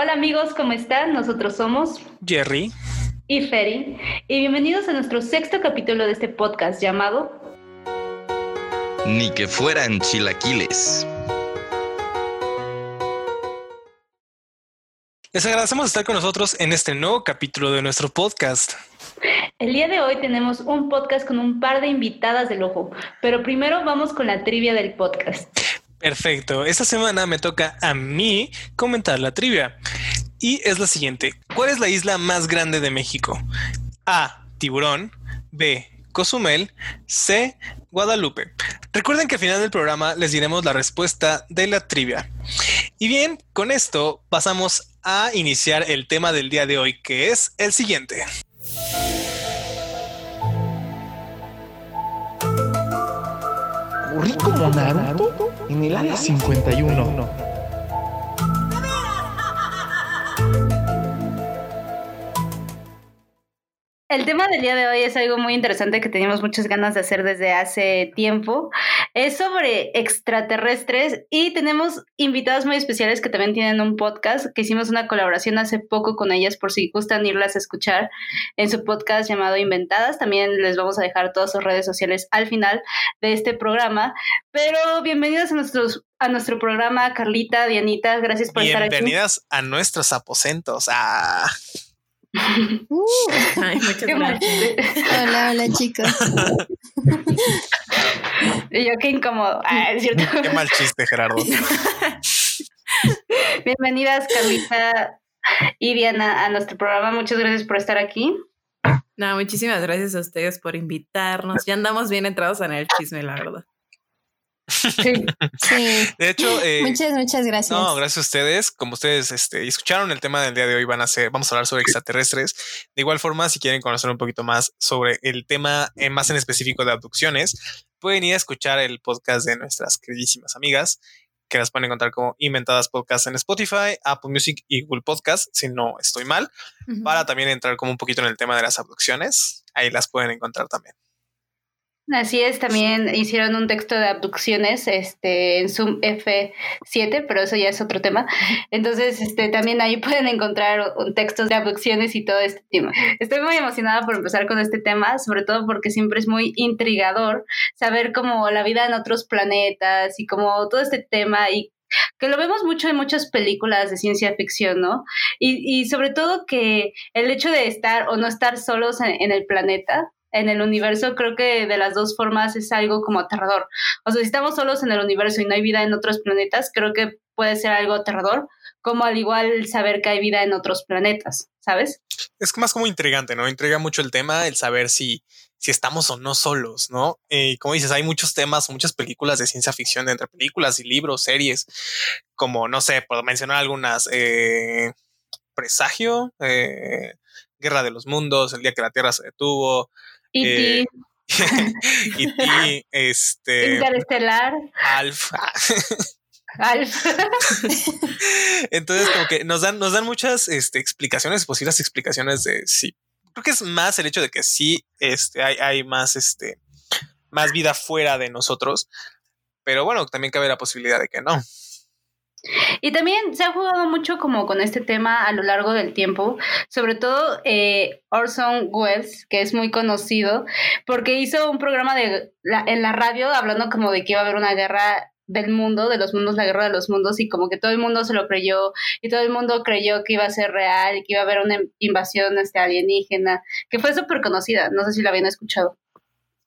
Hola amigos, ¿cómo están? Nosotros somos Jerry y Ferry y bienvenidos a nuestro sexto capítulo de este podcast llamado Ni que fueran chilaquiles. Les agradecemos estar con nosotros en este nuevo capítulo de nuestro podcast. El día de hoy tenemos un podcast con un par de invitadas del ojo, pero primero vamos con la trivia del podcast. Perfecto. Esta semana me toca a mí comentar la trivia. Y es la siguiente. ¿Cuál es la isla más grande de México? A. Tiburón. B. Cozumel. C. Guadalupe. Recuerden que al final del programa les diremos la respuesta de la trivia. Y bien, con esto pasamos a iniciar el tema del día de hoy, que es el siguiente. Corrí como Naruto en el área 51. El tema del día de hoy es algo muy interesante que teníamos muchas ganas de hacer desde hace tiempo. Es sobre extraterrestres y tenemos invitadas muy especiales que también tienen un podcast, que hicimos una colaboración hace poco con ellas por si gustan irlas a escuchar en su podcast llamado Inventadas. También les vamos a dejar todas sus redes sociales al final de este programa. Pero bienvenidas a nuestros a nuestro programa, Carlita, Dianita, gracias por estar aquí. Bienvenidas a nuestros aposentos. Ah. Uh, ay, muchas gracias. Hola, hola chicos. yo qué incómodo. Ah, es cierto. Qué mal chiste, Gerardo. Bienvenidas, Carlita y Diana, a nuestro programa. Muchas gracias por estar aquí. No, muchísimas gracias a ustedes por invitarnos. Ya andamos bien entrados en el chisme, la verdad. Sí. De hecho, eh, muchas, muchas gracias. No, gracias a ustedes. Como ustedes este, escucharon el tema del día de hoy, van a ser, vamos a hablar sobre extraterrestres. De igual forma, si quieren conocer un poquito más sobre el tema en más en específico de abducciones, pueden ir a escuchar el podcast de nuestras queridísimas amigas que las pueden encontrar como Inventadas Podcast en Spotify, Apple Music y Google Podcast, si no estoy mal, uh -huh. para también entrar como un poquito en el tema de las abducciones. Ahí las pueden encontrar también. Así es, también hicieron un texto de abducciones este, en Zoom F7, pero eso ya es otro tema. Entonces, este, también ahí pueden encontrar textos de abducciones y todo este tema. Estoy muy emocionada por empezar con este tema, sobre todo porque siempre es muy intrigador saber cómo la vida en otros planetas y como todo este tema y que lo vemos mucho en muchas películas de ciencia ficción, ¿no? Y, y sobre todo que el hecho de estar o no estar solos en el planeta, en el universo, creo que de las dos formas es algo como aterrador. O sea, si estamos solos en el universo y no hay vida en otros planetas, creo que puede ser algo aterrador, como al igual saber que hay vida en otros planetas, ¿sabes? Es más como intrigante, ¿no? Intriga mucho el tema, el saber si, si estamos o no solos, ¿no? Y como dices, hay muchos temas, muchas películas de ciencia ficción, entre películas y libros, series, como, no sé, puedo mencionar algunas, eh, Presagio, eh, Guerra de los Mundos, El día que la Tierra se detuvo, E.T. Eh, E.T. este. Interestelar. Alf. Alf. Entonces, como que nos dan, nos dan muchas este, explicaciones, posibles explicaciones de sí. Creo que es más el hecho de que sí este, hay, hay más, este, más vida fuera de nosotros. Pero bueno, también cabe la posibilidad de que no. Y también se ha jugado mucho como con este tema a lo largo del tiempo, sobre todo eh, Orson Welles, que es muy conocido, porque hizo un programa de la, en la radio hablando como de que iba a haber una guerra del mundo, de los mundos, la guerra de los mundos, y como que todo el mundo se lo creyó, y todo el mundo creyó que iba a ser real, y que iba a haber una invasión este, alienígena, que fue súper conocida, no sé si la habían escuchado.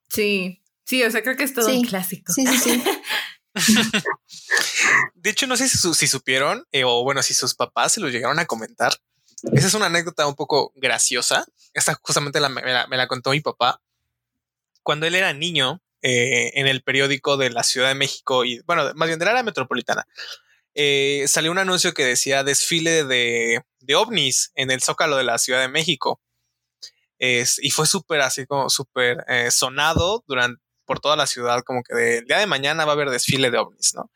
Sí, sí, o sea, creo que es todo sí. un clásico. Sí, sí, sí. de hecho, no sé si, su, si supieron eh, o bueno, si sus papás se lo llegaron a comentar. Esa es una anécdota un poco graciosa. Esta justamente me, la, me, la, contó mi papá. Cuando él era niño, eh, en el periódico de la Ciudad de México y bueno, más bien de la área metropolitana, eh, salió un anuncio que decía desfile de, de ovnis en el Zócalo de la Ciudad de México. Y fue súper así como súper sonado durante por toda la ciudad, como que del día de mañana va a haber desfile de ovnis, ¿no?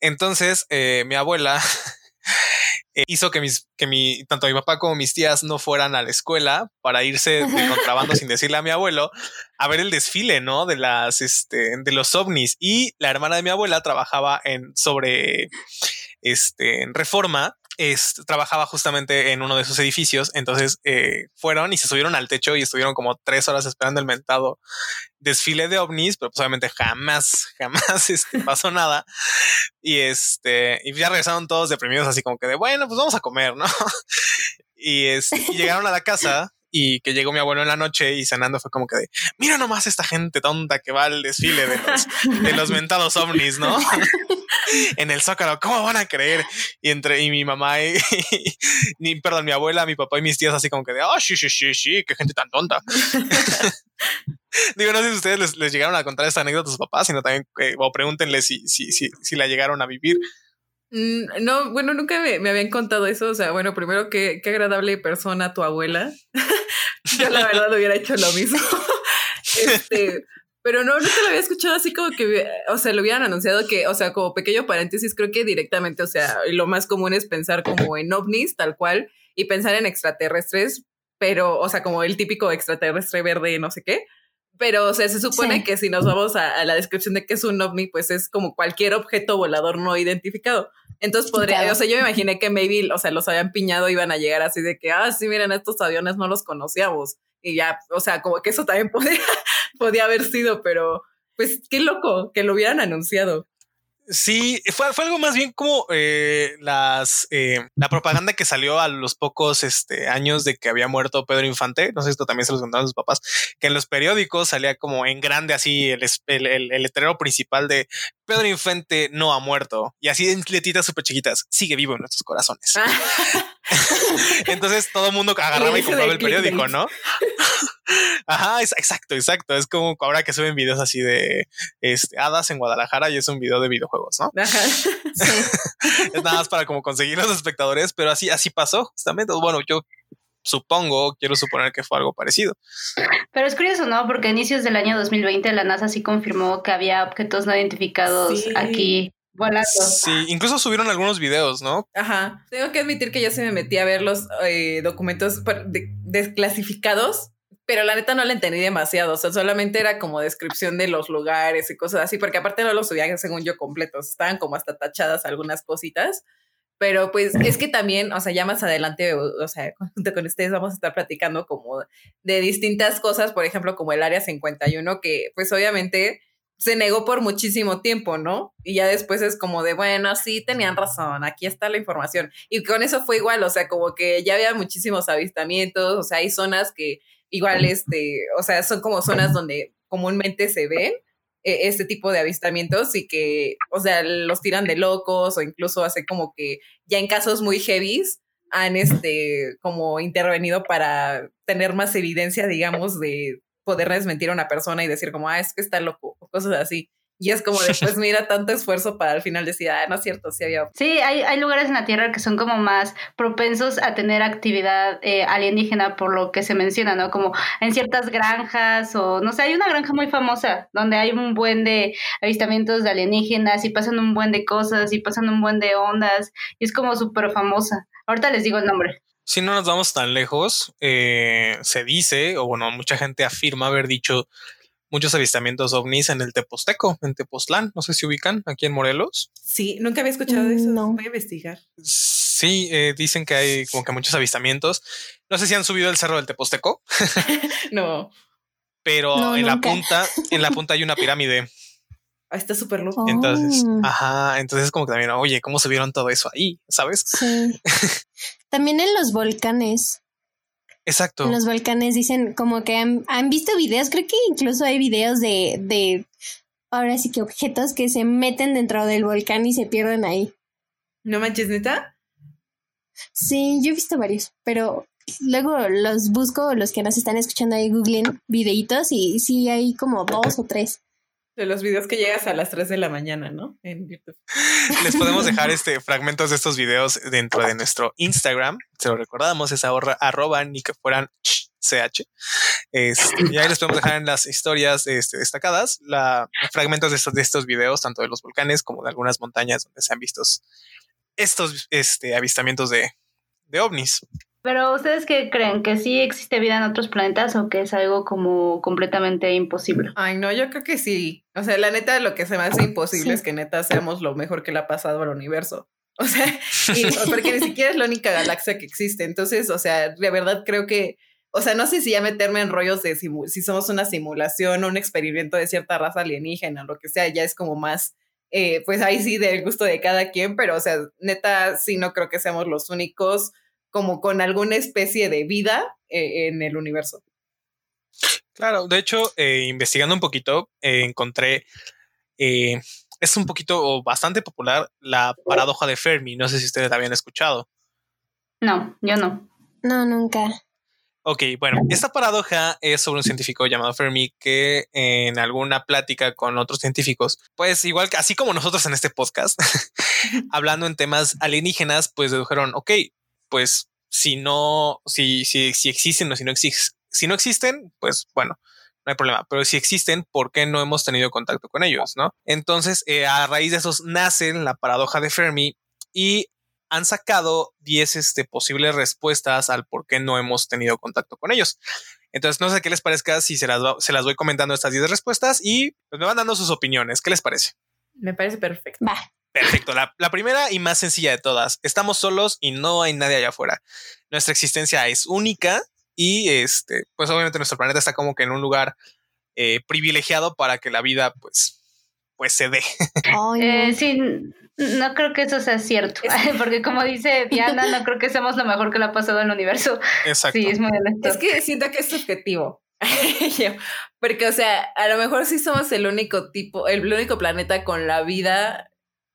Entonces, eh, mi abuela eh, hizo que mis, que mi, tanto mi papá como mis tías no fueran a la escuela para irse de contrabando sin decirle a mi abuelo a ver el desfile, ¿no? De las, este, de los ovnis. Y la hermana de mi abuela trabajaba en, sobre, este, en reforma este, trabajaba justamente en uno de esos edificios. Entonces eh, fueron y se subieron al techo y estuvieron como tres horas esperando el mentado desfile de ovnis, pero pues obviamente jamás, jamás este, pasó nada. Y este, y ya regresaron todos deprimidos, así como que de bueno, pues vamos a comer, ¿no? y, este, y llegaron a la casa y que llegó mi abuelo en la noche y cenando fue como que de, mira nomás esta gente tonta que va al desfile de los, de los mentados ovnis, ¿no? en el Zócalo, ¿cómo van a creer? Y entre y mi mamá y, perdón, mi abuela, mi papá y mis tías así como que de, oh, sí, sí, sí, sí, qué gente tan tonta. Digo, no sé si ustedes les, les, llegaron a contar esta anécdota a sus papás, sino también, eh, o pregúntenle si, si, si, si la llegaron a vivir. No, bueno, nunca me, me, habían contado eso. O sea, bueno, primero, qué, qué agradable persona tu abuela. Yo la verdad hubiera hecho lo mismo. este, pero no, nunca lo había escuchado así como que, o sea, lo hubieran anunciado que, o sea, como pequeño paréntesis, creo que directamente, o sea, lo más común es pensar como en ovnis, tal cual, y pensar en extraterrestres, pero, o sea, como el típico extraterrestre verde, no sé qué. Pero, o sea, se supone que si nos vamos a, a, la descripción de qué es un ovni, pues es como cualquier objeto volador no identificado. Entonces podría, o sea, yo me imaginé que maybe, o sea, los habían piñado, iban a llegar así de que, ah, sí, miren, estos aviones no los conocíamos. Y ya, o sea, como que eso también podía, podía haber sido, pero pues qué loco que lo hubieran anunciado. Sí, fue, fue algo más bien como eh, las eh, la propaganda que salió a los pocos este, años de que había muerto Pedro Infante. No sé si esto también se los contaron sus papás, que en los periódicos salía como en grande así el, el, el, el letrero principal de Pedro Infante no ha muerto y así en letitas súper chiquitas sigue vivo en nuestros corazones. Entonces todo el mundo agarraba y compraba el periódico, ¿no? Ajá, exacto, exacto. Es como ahora que suben videos así de este, hadas en Guadalajara y es un video de videojuegos, ¿no? Ajá. es nada más para como conseguir los espectadores, pero así, así pasó justamente. Bueno, yo supongo, quiero suponer que fue algo parecido. Pero es curioso, ¿no? Porque a inicios del año 2020 la NASA sí confirmó que había objetos no identificados sí. aquí volando. Sí, incluso subieron algunos videos, ¿no? Ajá. Tengo que admitir que ya se me metí a ver los eh, documentos desclasificados pero la neta no la entendí demasiado, o sea, solamente era como descripción de los lugares y cosas así, porque aparte no los subían según yo completos, estaban como hasta tachadas algunas cositas, pero pues es que también, o sea, ya más adelante, o, sea, junto con ustedes vamos a estar platicando como de distintas cosas, por ejemplo, como el Área 51, que pues obviamente se negó por muchísimo tiempo, ¿no? Y ya después es como de, bueno, sí, tenían razón, aquí está la información. Y con eso fue igual, o sea, como que ya había muchísimos avistamientos, o sea, hay zonas que igual, este, o sea, son como zonas donde comúnmente se ven eh, este tipo de avistamientos y que, o sea, los tiran de locos o incluso hace como que ya en casos muy heavies han, este, como intervenido para tener más evidencia, digamos, de poder desmentir a una persona y decir como, ah, es que está loco, o cosas así. Y es como después mira tanto esfuerzo para al final decir, ah, no es cierto, sí había. Sí, hay, hay lugares en la Tierra que son como más propensos a tener actividad eh, alienígena por lo que se menciona, ¿no? Como en ciertas granjas o, no sé, hay una granja muy famosa donde hay un buen de avistamientos de alienígenas y pasan un buen de cosas y pasan un buen de ondas y es como súper famosa. Ahorita les digo el nombre. Si no nos vamos tan lejos, eh, se dice, o bueno, mucha gente afirma haber dicho muchos avistamientos ovnis en el Teposteco, en Tepoztlán. No sé si ubican aquí en Morelos. Sí, nunca había escuchado de eso. No. Voy a investigar. Sí, eh, dicen que hay como que muchos avistamientos. No sé si han subido el cerro del Teposteco. no. Pero no, en nunca. la punta, en la punta hay una pirámide. Ah, está súper loco. Entonces, oh. ajá, entonces como que también, oye, ¿cómo subieron todo eso ahí? ¿Sabes? Sí. también en los volcanes. Exacto. En los volcanes dicen como que han, han, visto videos, creo que incluso hay videos de, de, ahora sí que objetos que se meten dentro del volcán y se pierden ahí. ¿No manches, neta? Sí, yo he visto varios, pero luego los busco, los que nos están escuchando ahí googlen videitos y sí hay como dos o tres. De los videos que llegas a las 3 de la mañana, ¿no? En YouTube. Les podemos dejar este fragmentos de estos videos dentro de nuestro Instagram. Se lo recordamos, es ahorra, arroba ni que fueran ch. Este, y ahí les podemos dejar en las historias este, destacadas la, fragmentos de estos, de estos videos, tanto de los volcanes como de algunas montañas donde se han visto estos este, avistamientos de, de ovnis. Pero ustedes qué creen que sí existe vida en otros planetas o que es algo como completamente imposible? Ay, no, yo creo que sí. O sea, la neta lo que se me hace imposible sí. es que neta seamos lo mejor que le ha pasado al universo. O sea, y- porque ni siquiera es la única galaxia que existe. Entonces, o sea, de verdad creo que, o sea, no sé si ya meterme en rollos de si somos una simulación o un experimento de cierta raza alienígena, lo que sea, ya es como más, eh, pues ahí sí del gusto de cada quien, pero o sea, neta, sí no creo que seamos los únicos como con alguna especie de vida eh, en el universo. Claro, de hecho, eh, investigando un poquito, eh, encontré, eh, es un poquito o bastante popular la paradoja de Fermi. No sé si ustedes la habían escuchado. No, yo no. No, nunca. Ok, bueno, esta paradoja es sobre un científico llamado Fermi que en alguna plática con otros científicos, pues igual que así como nosotros en este podcast, hablando en temas alienígenas, pues dedujeron, ok, pues si no, si, si, si existen o si no, exis- si no existen, pues bueno, no hay problema. Pero si existen, ¿por qué no hemos tenido contacto con ellos? ¿No? Entonces, eh, a raíz de esos nace la paradoja de Fermi y han sacado 10 este, posibles respuestas al por qué no hemos tenido contacto con ellos. Entonces, no sé qué les parezca si se las, se las voy comentando estas 10 respuestas y pues, me van dando sus opiniones. ¿Qué les parece? Me parece perfecto. Perfecto. La, la primera y más sencilla de todas. Estamos solos y no hay nadie allá afuera. Nuestra existencia es única y este, pues obviamente nuestro planeta está como que en un lugar eh, privilegiado para que la vida, pues, pues se dé. Ay, no. Eh, sí, no creo que eso sea cierto, porque como dice Diana, no creo que seamos lo mejor que le ha pasado al universo. Exacto. Sí, es muy honesto. Es que siento que es subjetivo. Porque, o sea, a lo mejor sí somos el único tipo, el único planeta con la vida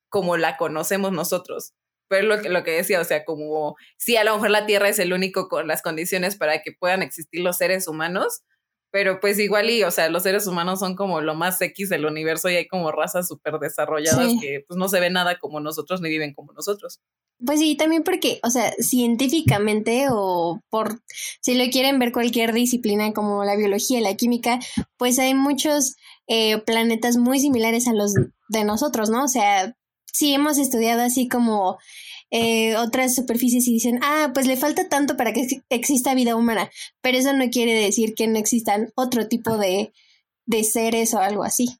como la conocemos nosotros. Pero lo que, lo que decía, o sea, como sí, a lo mejor la Tierra es el único con las condiciones para que puedan existir los seres humanos, pero pues igual y, o sea, los seres humanos son como lo más X del universo y hay como razas súper desarrolladas Sí. que pues no se ven nada como nosotros ni viven como nosotros. Pues sí, también porque, o sea, científicamente o por, si lo quieren ver cualquier disciplina como la biología, la química, pues hay muchos eh, planetas muy similares a los de nosotros, ¿no? O sea, sí hemos estudiado así como eh, otras superficies y dicen, ah, pues le falta tanto para que ex- exista vida humana, pero eso no quiere decir que no existan otro tipo de, de seres o algo así.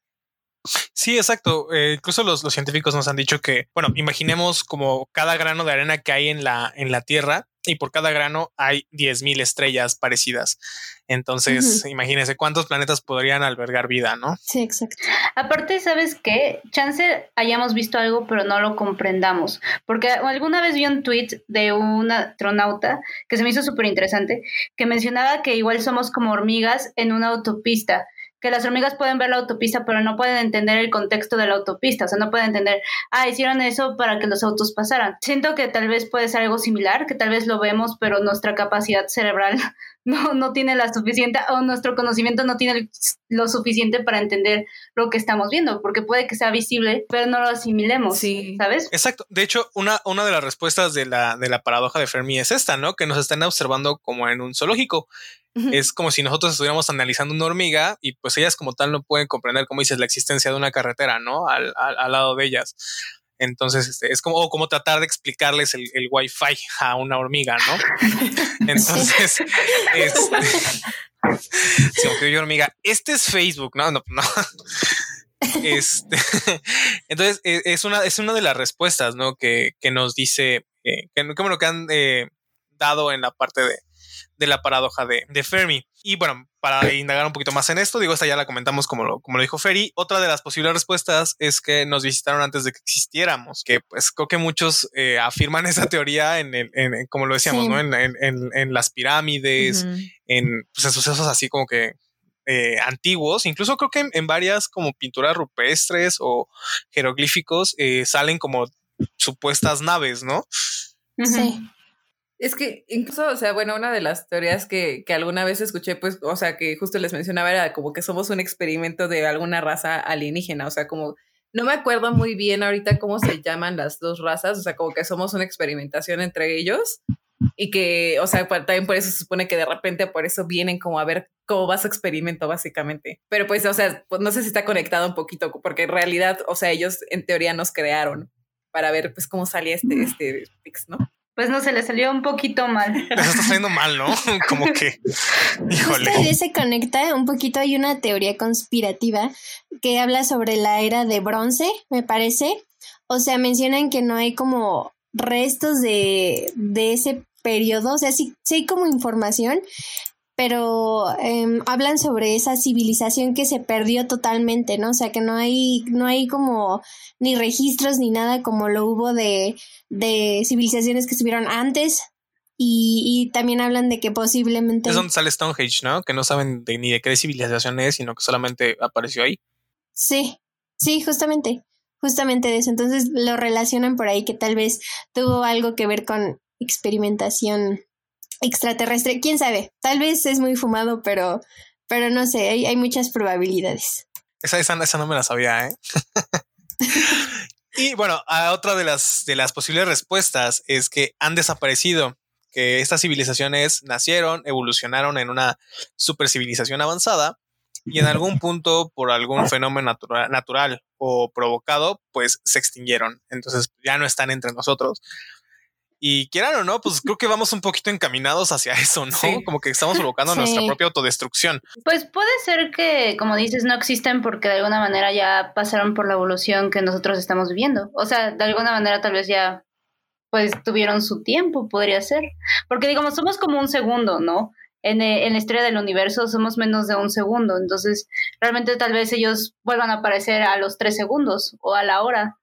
Sí, exacto. Eh, incluso los, los científicos nos han dicho que, bueno, imaginemos como cada grano de arena que hay en la, en la Tierra y por cada grano hay 10.000 estrellas parecidas. Entonces, imagínense cuántos planetas podrían albergar vida, ¿no? Sí, exacto. Aparte, ¿sabes qué? Chance hayamos visto algo, pero no lo comprendamos. Porque alguna vez vi un tweet de un astronauta que se me hizo súper interesante, que mencionaba que igual somos como hormigas en una autopista. Que las hormigas pueden ver la autopista, pero no pueden entender el contexto de la autopista. O sea, no pueden entender, ah, hicieron eso para que los autos pasaran. Siento que tal vez puede ser algo similar, que tal vez lo vemos, pero nuestra capacidad cerebral no, no tiene la suficiente, o nuestro conocimiento no tiene lo suficiente para entender lo que estamos viendo, porque puede que sea visible, pero no lo asimilemos, Sí. ¿sabes? Exacto. De hecho, una, una de las respuestas de la, de la paradoja de Fermi es esta, ¿no? Que nos están observando como en un zoológico. Es como si nosotros estuviéramos analizando una hormiga y pues ellas como tal no pueden comprender, como dices, la existencia de una carretera, ¿no? Al, al, al lado de ellas. Entonces, este, es como, como tratar de explicarles el, el wifi a una hormiga, ¿no? Entonces, este, aunque yo hormiga, este es Facebook, no, no, no. Este, entonces, e- es una, es una de las respuestas, ¿no? Que, que nos dice, eh, que, que, bueno, que han eh, dado en la parte de, de la paradoja de, de Fermi. Y bueno, para indagar un poquito más en esto, digo, esta ya la comentamos como lo, como lo dijo Ferry. Otra de las posibles respuestas es que nos visitaron antes de que existiéramos, que pues creo que muchos eh, afirman esa teoría en, el, en, en- como lo decíamos, Sí. ¿no? En, en- en- en las pirámides, en, pues, en sucesos así como que eh, antiguos, incluso creo que en, en varias como pinturas rupestres o jeroglíficos eh, salen como supuestas naves, ¿no? Sí. Es que incluso, o sea, bueno, una de las teorías que, que alguna vez escuché, pues, o sea, que justo les mencionaba era como que somos un experimento de alguna raza alienígena, o sea, como, no me acuerdo muy bien ahorita cómo se llaman las dos razas, o sea, como que somos una experimentación entre ellos y que, o sea, también por eso se supone que de repente por eso vienen como a ver cómo va su experimento, básicamente. Pero pues, o sea, pues no sé si está conectado un poquito, porque en realidad, o sea, ellos en teoría nos crearon para ver pues cómo salía este, este Pix, ¿no? Pues no se le salió un poquito mal. Les está saliendo mal, ¿no? como que, híjole. Justo de se conecta un poquito, hay una teoría conspirativa que habla sobre la era de bronce, me parece. O sea, mencionan que no hay como restos de, de ese periodo, o sea, sí, sí hay como información, pero em, hablan sobre esa civilización que se perdió totalmente, ¿no? O sea, que no hay, no hay como ni registros ni nada como lo hubo de, de civilizaciones que estuvieron antes. Y, y también hablan de que posiblemente... Es donde sale Stonehenge, ¿no? Que no saben de, ni de qué civilización es, sino que solamente apareció ahí. Sí, sí, justamente, justamente de eso. Entonces lo relacionan por ahí que tal vez tuvo algo que ver con experimentación extraterrestre, quién sabe, tal vez es muy fumado, pero, pero no sé, hay, hay muchas probabilidades. Esa, esa, esa no me la sabía, ¿eh? y bueno, a otra de las, de las posibles respuestas es que han desaparecido, que estas civilizaciones nacieron, evolucionaron en una super civilización avanzada y en algún punto, por algún fenómeno natural, natural o provocado, pues se extinguieron. Entonces ya no están entre nosotros. Y quieran o no, pues creo que vamos un poquito encaminados hacia eso, ¿no? Sí. Como que estamos provocando Sí. nuestra propia autodestrucción. Pues puede ser que, como dices, no existen porque de alguna manera ya pasaron por la evolución que nosotros estamos viviendo. O sea, de alguna manera tal vez ya pues tuvieron su tiempo, podría ser. Porque digamos, somos como un segundo, ¿no? En, eh, en la historia del universo somos menos de un segundo. Entonces, realmente tal vez ellos vuelvan a aparecer a los tres segundos o a la hora.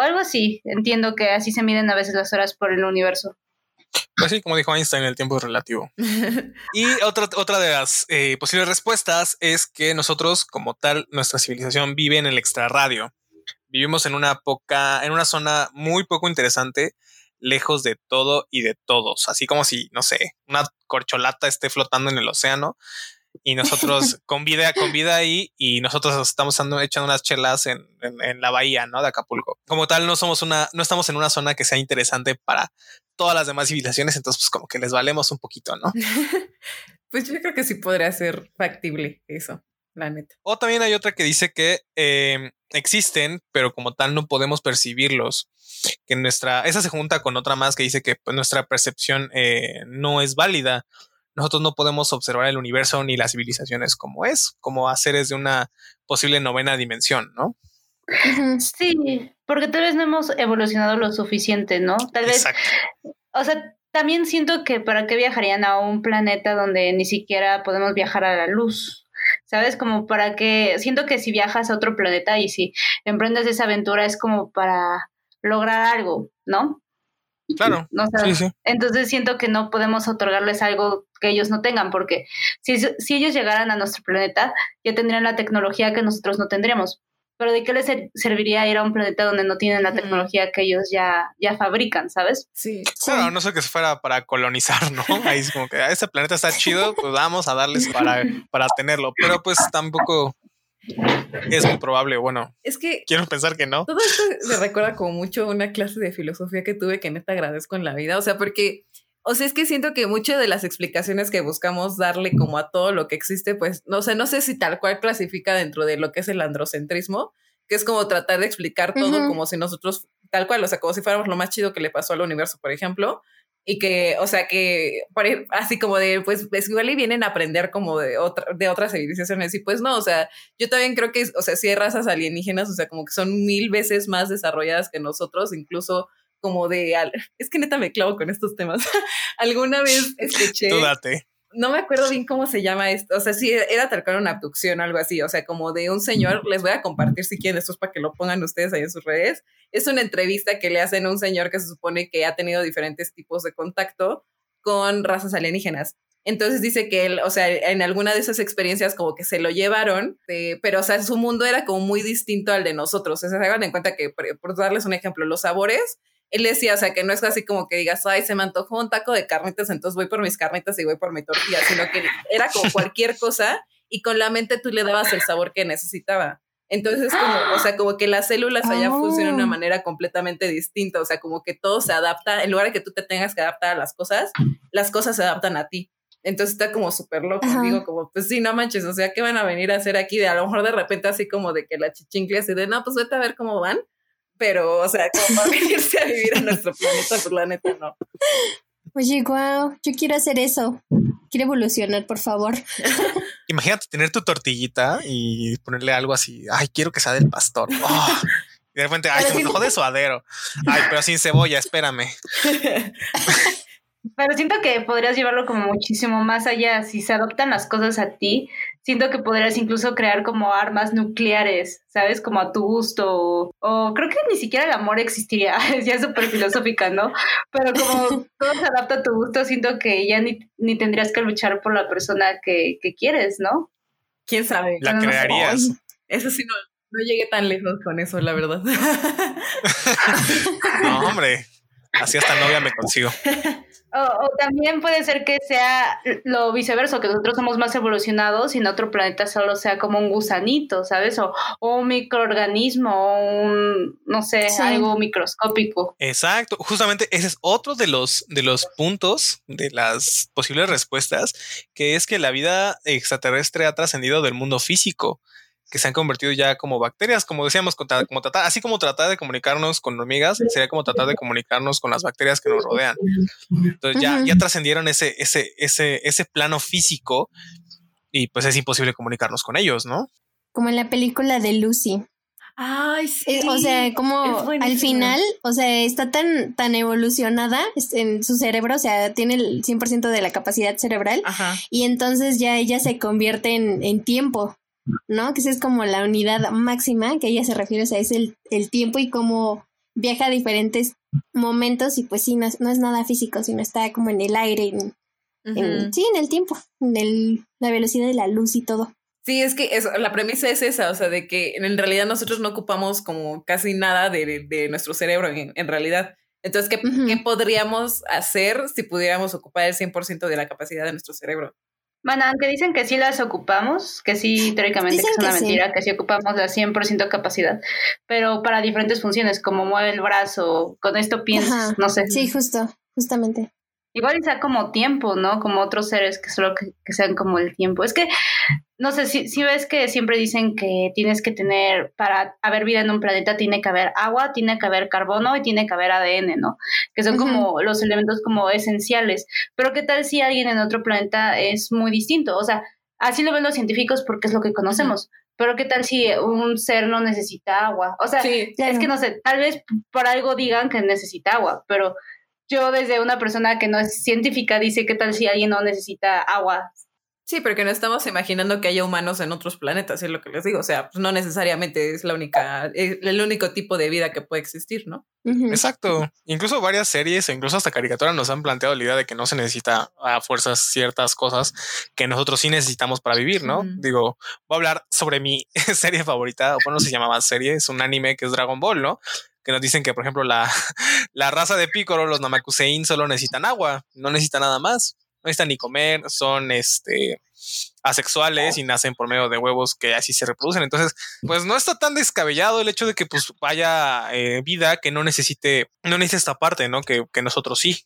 O algo así. Entiendo que así se miden a veces las horas por el universo. Pues sí, como dijo Einstein, el tiempo es relativo. Y otra, otra de las eh, posibles respuestas es que nosotros, como tal, nuestra civilización vive en el extrarradio. Vivimos en una poca, en una zona muy poco interesante, lejos de todo y de todos. Así como si, no sé, una corcholata esté flotando en el océano y nosotros con vida, con vida ahí y nosotros estamos ando- echando unas chelas en, en- en la bahía, ¿no? De Acapulco. Como tal, no somos una, no estamos en una zona que sea interesante para todas las demás civilizaciones, entonces pues como que les valemos un poquito, ¿no? Pues yo creo que sí podría ser factible eso, la neta. O también hay otra que dice que eh, existen, pero como tal no podemos percibirlos. Que nuestra, esa se junta con otra más que dice que pues, nuestra percepción eh, no es válida. Nosotros no podemos observar el universo ni las civilizaciones como es, como a seres de una posible novena dimensión, ¿no? Sí, porque tal vez no hemos evolucionado lo suficiente, ¿no? Tal vez Exacto. O sea, también siento que para qué viajarían a un planeta donde ni siquiera podemos viajar a la luz. ¿Sabes? Como para que siento que si viajas a otro planeta y si emprendes esa aventura es como para lograr algo, ¿no? Claro. No sé. Sí, sí. Entonces siento que no podemos otorgarles algo que ellos no tengan, porque si, si ellos llegaran a nuestro planeta, ya tendrían la tecnología que nosotros no tendríamos. Pero ¿de qué les ser- serviría ir a un planeta donde no tienen la tecnología que ellos ya, ya fabrican, ¿sabes? Sí. Claro, no sé que se fuera para colonizar, ¿no? Ahí es como que "Ah, este planeta está chido, pues vamos a darles para, para tenerlo. Pero pues tampoco es muy probable. Bueno, Es que quiero pensar que no. todo esto me recuerda como mucho a una clase de filosofía que tuve que neta agradezco en la vida. O sea, porque, o sea, es que siento que muchas de las explicaciones que buscamos darle como a todo lo que existe, pues, no, o sea, no sé si tal cual clasifica dentro de lo que es el androcentrismo, que es como tratar de explicar todo como si nosotros, tal cual, o sea, como si fuéramos lo más chido que le pasó al universo, por ejemplo. Y que, o sea, que así como de, pues, pues igual y vienen a aprender como de, otra, de otras civilizaciones. Y pues no, o sea, yo también creo que, o sea, sí hay razas alienígenas, o sea, como que son mil veces más desarrolladas que nosotros, incluso como de, es que neta me clavo con estos temas. Alguna vez escuché, Tú date. No me acuerdo bien cómo se llama esto, o sea, sí, era tal cual una abducción o algo así, o sea, como de un señor, les voy a compartir si quieren esto para que lo pongan ustedes ahí en sus redes. Es una entrevista que le hacen a un señor que se supone que ha tenido diferentes tipos de contacto con razas alienígenas. Entonces dice que él, o sea, en alguna de esas experiencias como que se lo llevaron, eh, pero o sea, su mundo era como muy distinto al de nosotros. O sea, se hagan en cuenta que, por, por darles un ejemplo, los sabores, él decía, o sea, que no es así como que digas, ay, se me antojó un taco de carnitas, entonces voy por mis carnitas y voy por mi tortilla, sino que era como cualquier cosa y con la mente tú le dabas el sabor que necesitaba. Entonces, como, o sea, como que las células allá Oh. funcionan de una manera completamente distinta, o sea, como que todo se adapta, en lugar de que tú te tengas que adaptar a las cosas, las cosas se adaptan a ti. Entonces está como súper loco. Ajá. Digo, como, pues sí, no manches, o sea, ¿qué van a venir a hacer aquí? De a lo mejor de repente así como de que la chichincle así de, no, pues vete a ver cómo van. Pero, o sea, como para venirse a vivir a nuestro planeta, pues la neta no. Oye, wow, yo quiero hacer eso. Quiero evolucionar, por favor. Imagínate tener tu tortillita y ponerle algo así. Ay, quiero que sea del pastor. Oh, de repente, ay, se me antojó de suadero. Ay, pero sin cebolla, espérame. Pero siento que podrías llevarlo como muchísimo más allá. Si se adoptan las cosas a ti, siento que podrías incluso crear como armas nucleares, ¿sabes? Como a tu gusto. O, o creo que ni siquiera el amor existiría. Es ya súper filosófica, ¿no? Pero como todo se adapta a tu gusto, siento que ya ni, ni tendrías que luchar por la persona que, que quieres, ¿no? ¿Quién sabe? La no sé. crearías. Eso sí, no, no llegué tan lejos con eso, la verdad. No, hombre. Así hasta novia me consigo. O, o también puede ser que sea lo viceversa, que nosotros somos más evolucionados y en otro planeta solo sea como un gusanito, ¿sabes? O, o un microorganismo, o un, no sé, Sí. algo microscópico. Exacto. Justamente ese es otro de los, de los puntos de las posibles respuestas, que es que la vida extraterrestre ha trascendido del mundo físico, que se han convertido ya como bacterias, como decíamos, como tratar, así como tratar de comunicarnos con hormigas, sería como tratar de comunicarnos con las bacterias que nos rodean. Entonces ya, ya trascendieron ese, ese, ese, ese plano físico y pues es imposible comunicarnos con ellos, ¿no? Como en la película de Lucy. Ay, sí. Eh, o sea, como al final, o sea, está tan, tan evolucionada en su cerebro, o sea, tiene el 100% de la capacidad cerebral Ajá. y entonces ya ella se convierte en, en tiempo, ¿no? Que esa es como la unidad máxima que ella se refiere, o sea, es el, el tiempo y cómo viaja a diferentes momentos y pues sí, no es, no es nada físico, sino está como en el aire, en, sí, en el tiempo, en el- la velocidad de la luz y todo. Sí, es que eso, la premisa es esa, o sea, de que en realidad nosotros no ocupamos como casi nada de, de nuestro cerebro en, en realidad. Entonces, ¿qué. ¿qué podríamos hacer si pudiéramos ocupar el 100% de la capacidad de nuestro cerebro? Bueno, aunque dicen que sí las ocupamos, que sí, teóricamente que es una que sí. mentira, que sí ocupamos la 100% capacidad, pero para diferentes funciones, como mueve el brazo, con esto piensas, Ajá. no sé. Sí, justo, justamente. Igual sea como tiempo, ¿no? Como otros seres que solo que, que sean como el tiempo. Es que, no sé, si, si ves que siempre dicen que tienes que tener, para haber vida en un planeta, tiene que haber agua, tiene que haber carbono y tiene que haber ADN, ¿no? Que son Ujú. como los elementos como esenciales. Pero ¿qué tal si alguien en otro planeta es muy distinto? O sea, así lo ven los científicos porque es lo que conocemos. Pero ¿qué tal si un ser no necesita agua? O sea, Sí, es que no sé, tal vez por algo digan que necesita agua, pero yo desde una persona que no es científica dice qué tal si alguien no necesita agua. sí, porque no estamos imaginando que haya humanos en otros planetas, es lo que les digo. O sea, pues no necesariamente es la única, es el único tipo de vida que puede existir, ¿no? Exacto. Incluso varias series incluso hasta caricaturas nos han planteado la idea de que no se necesita a fuerzas ciertas cosas que nosotros sí necesitamos para vivir, ¿no? Digo, voy a hablar sobre mi serie favorita, o bueno, se llamaba serie, es un anime que es Dragon Ball, ¿no? Que nos dicen que, por ejemplo, la, la raza de Piccolo, los Namakusein, solo necesitan agua, no necesitan nada más. No necesitan ni comer, son este asexuales y nacen por medio de huevos que así se reproducen. Entonces, pues no está tan descabellado el hecho de que pues vaya eh, vida que no necesite, no necesite esta parte, ¿no? Que, que nosotros sí.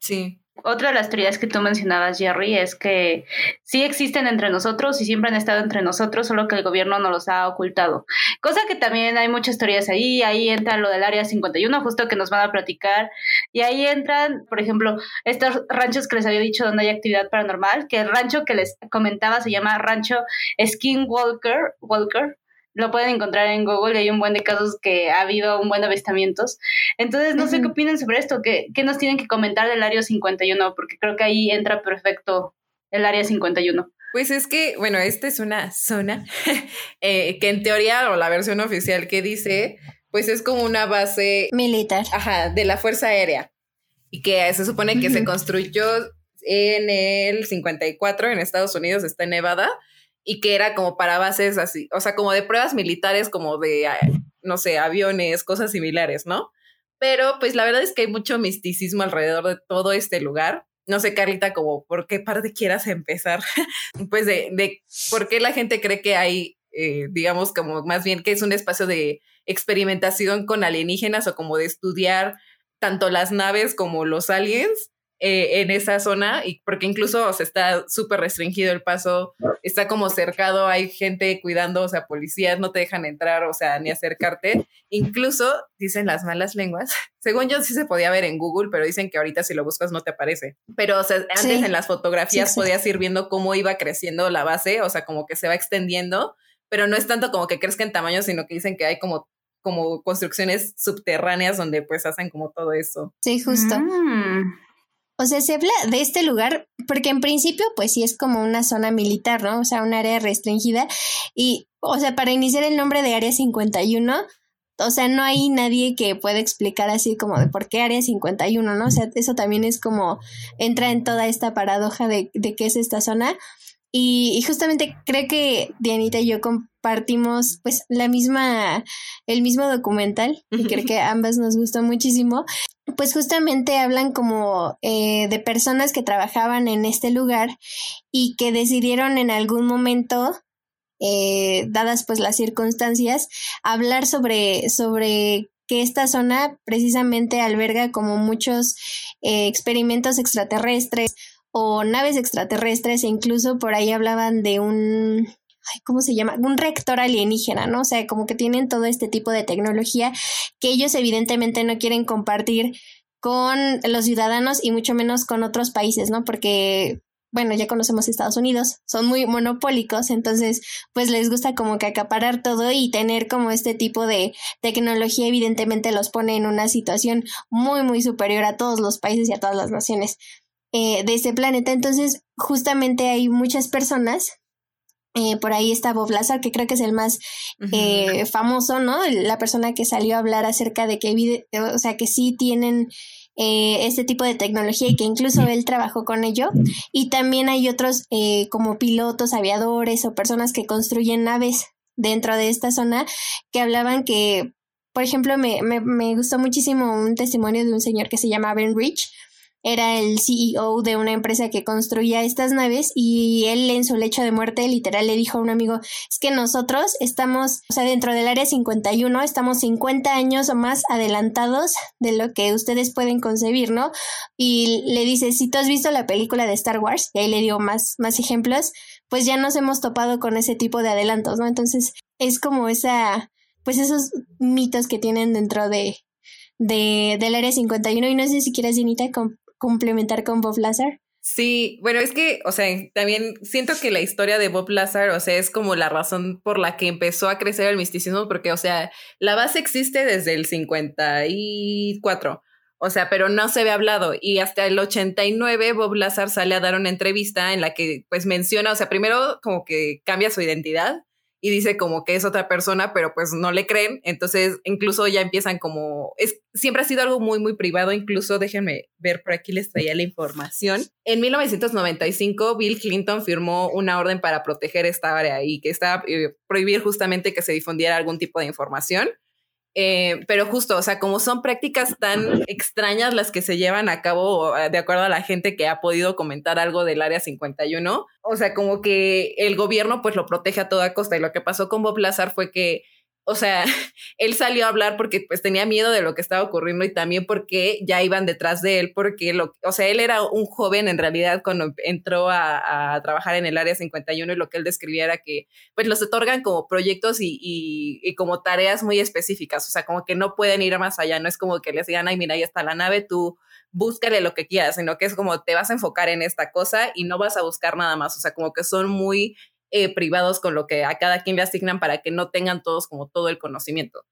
Sí. Otra de las teorías que tú mencionabas, Jerry, es que sí existen entre nosotros y siempre han estado entre nosotros, solo que el gobierno no los ha ocultado. Cosa que también hay muchas teorías ahí, ahí entra lo del Área 51, justo que nos van a platicar, y ahí entran, por ejemplo, estos ranchos que les había dicho donde hay actividad paranormal, que el rancho que les comentaba se llama Rancho Skinwalker, Walker, lo pueden encontrar en Google y hay un buen de casos que ha habido un buen de avistamientos. Entonces, no sé Ujú. qué opinan sobre esto, ¿Qué, qué nos tienen que comentar del área 51, porque creo que ahí entra perfecto el área 51. Pues es que, bueno, esta es una zona eh, que en teoría, o la versión oficial que dice, pues es como una base Militar. ajá, de la Fuerza Aérea y que se supone que se construyó en el 54 en Estados Unidos, está en Nevada, y que era como para bases así, o sea, como de pruebas militares, como de, ah, no sé, aviones, cosas similares, ¿no? Pero pues la verdad es que hay mucho misticismo alrededor de todo este lugar. No sé, Carlita, como por qué parte quieras empezar, pues de, por qué la gente cree que hay, eh, digamos, como más bien que es un espacio de experimentación con alienígenas o como de estudiar tanto las naves como los aliens eh, en esa zona, y porque incluso o sea, está súper restringido el paso, está como cercado, hay gente cuidando, o sea, policías no te dejan entrar, o sea, ni acercarte. Incluso, dicen las malas lenguas, según yo sí se podía ver en Google, pero dicen que ahorita si lo buscas no te aparece. Pero, o sea, antes Sí. en las fotografías Sí, sí. podías ir viendo cómo iba creciendo la base, o sea, como que se va extendiendo, pero no es tanto como que crezca en tamaño, sino que dicen que hay como como construcciones subterráneas donde pues hacen como todo eso. Sí, justo. Mm. O sea, se habla de este lugar porque en principio pues sí es como una zona militar, ¿no? O sea, un área restringida. Y, o sea, para iniciar el nombre de Área 51, o sea, no hay nadie que pueda explicar así como de por qué Área 51, ¿no? O sea, eso también es como entra en toda esta paradoja de, de qué es esta zona. Y, y, justamente creo que Dianita y yo compartimos pues la misma, el mismo documental y creo que ambas nos gustó muchísimo. Pues justamente hablan como eh, de personas que trabajaban en este lugar y que decidieron en algún momento eh, dadas pues las circunstancias, hablar sobre, sobre que esta zona precisamente alberga como muchos eh, experimentos extraterrestres o naves extraterrestres e incluso por ahí hablaban de un, ¿cómo se llama? Un reactor alienígena, ¿no? O sea, como que tienen todo este tipo de tecnología que ellos evidentemente no quieren compartir con los ciudadanos y mucho menos con otros países, ¿no? Porque bueno, ya conocemos Estados Unidos, son muy monopólicos, entonces pues les gusta como que acaparar todo y tener como este tipo de tecnología evidentemente los pone en una situación muy, muy superior a todos los países y a todas las naciones eh, de este planeta. Entonces justamente hay muchas personas. Eh, por ahí está Bob Lazar, que creo que es el más eh, famoso, ¿no? La persona que salió a hablar acerca de que, o sea, que sí tienen eh, este tipo de tecnología y que incluso él trabajó con ello. Y también hay otros eh, como pilotos, aviadores o personas que construyen naves dentro de esta zona que hablaban que, por ejemplo, me, me, me gustó muchísimo un testimonio de un señor que se llama Ben Rich, era el CEO de una empresa que construía estas naves y él en su lecho de muerte literal le dijo a un amigo, es que nosotros estamos, o sea, dentro del área 51 estamos 50 años o más adelantados de lo que ustedes pueden concebir, ¿no? Y le dice, si tú has visto la película de Star Wars, y ahí le dio más, más ejemplos, pues ya nos hemos topado con ese tipo de adelantos, ¿no? Entonces es como esa, pues esos mitos que tienen dentro de, de, del área 51 y no sé si quieres, Dinita, complementar con Bob Lazar? Sí, bueno, es que, o sea, también siento que la historia de Bob Lazar, o sea, es como la razón por la que empezó a crecer el misticismo, porque, o sea, la base existe desde el 54, o sea, pero no se ve hablado. Y hasta el 89 Bob Lazar sale a dar una entrevista en la que, pues, menciona, o sea, primero como que cambia su identidad y dice como que es otra persona, pero pues no le creen. Entonces, incluso ya empiezan como, es, siempre ha sido algo muy, muy privado. Incluso déjenme ver, por aquí les traía la información. En 1995, Bill Clinton firmó una orden para proteger esta área y que está eh, prohibir justamente que se difundiera algún tipo de información. Eh, pero justo, o sea, como son prácticas tan extrañas las que se llevan a cabo, de acuerdo a la gente que ha podido comentar algo del Área 51, o sea, como que el gobierno pues lo protege a toda costa. Y lo que pasó con Bob Lazar fue que o sea, él salió a hablar porque pues tenía miedo de lo que estaba ocurriendo y también porque ya iban detrás de él, porque lo, o sea, él era un joven en realidad cuando entró a, trabajar en el área 51 y lo que él describía era que pues los otorgan como proyectos y, y, y, como tareas muy específicas, o sea, como que no pueden ir más allá, no es como que les digan, ay, mira, ahí está la nave, tú búscale lo que quieras, sino que es como te vas a enfocar en esta cosa y no vas a buscar nada más, o sea, como que son muy eh, privados con lo que a cada quien le asignan para que no tengan todos como todo el conocimiento.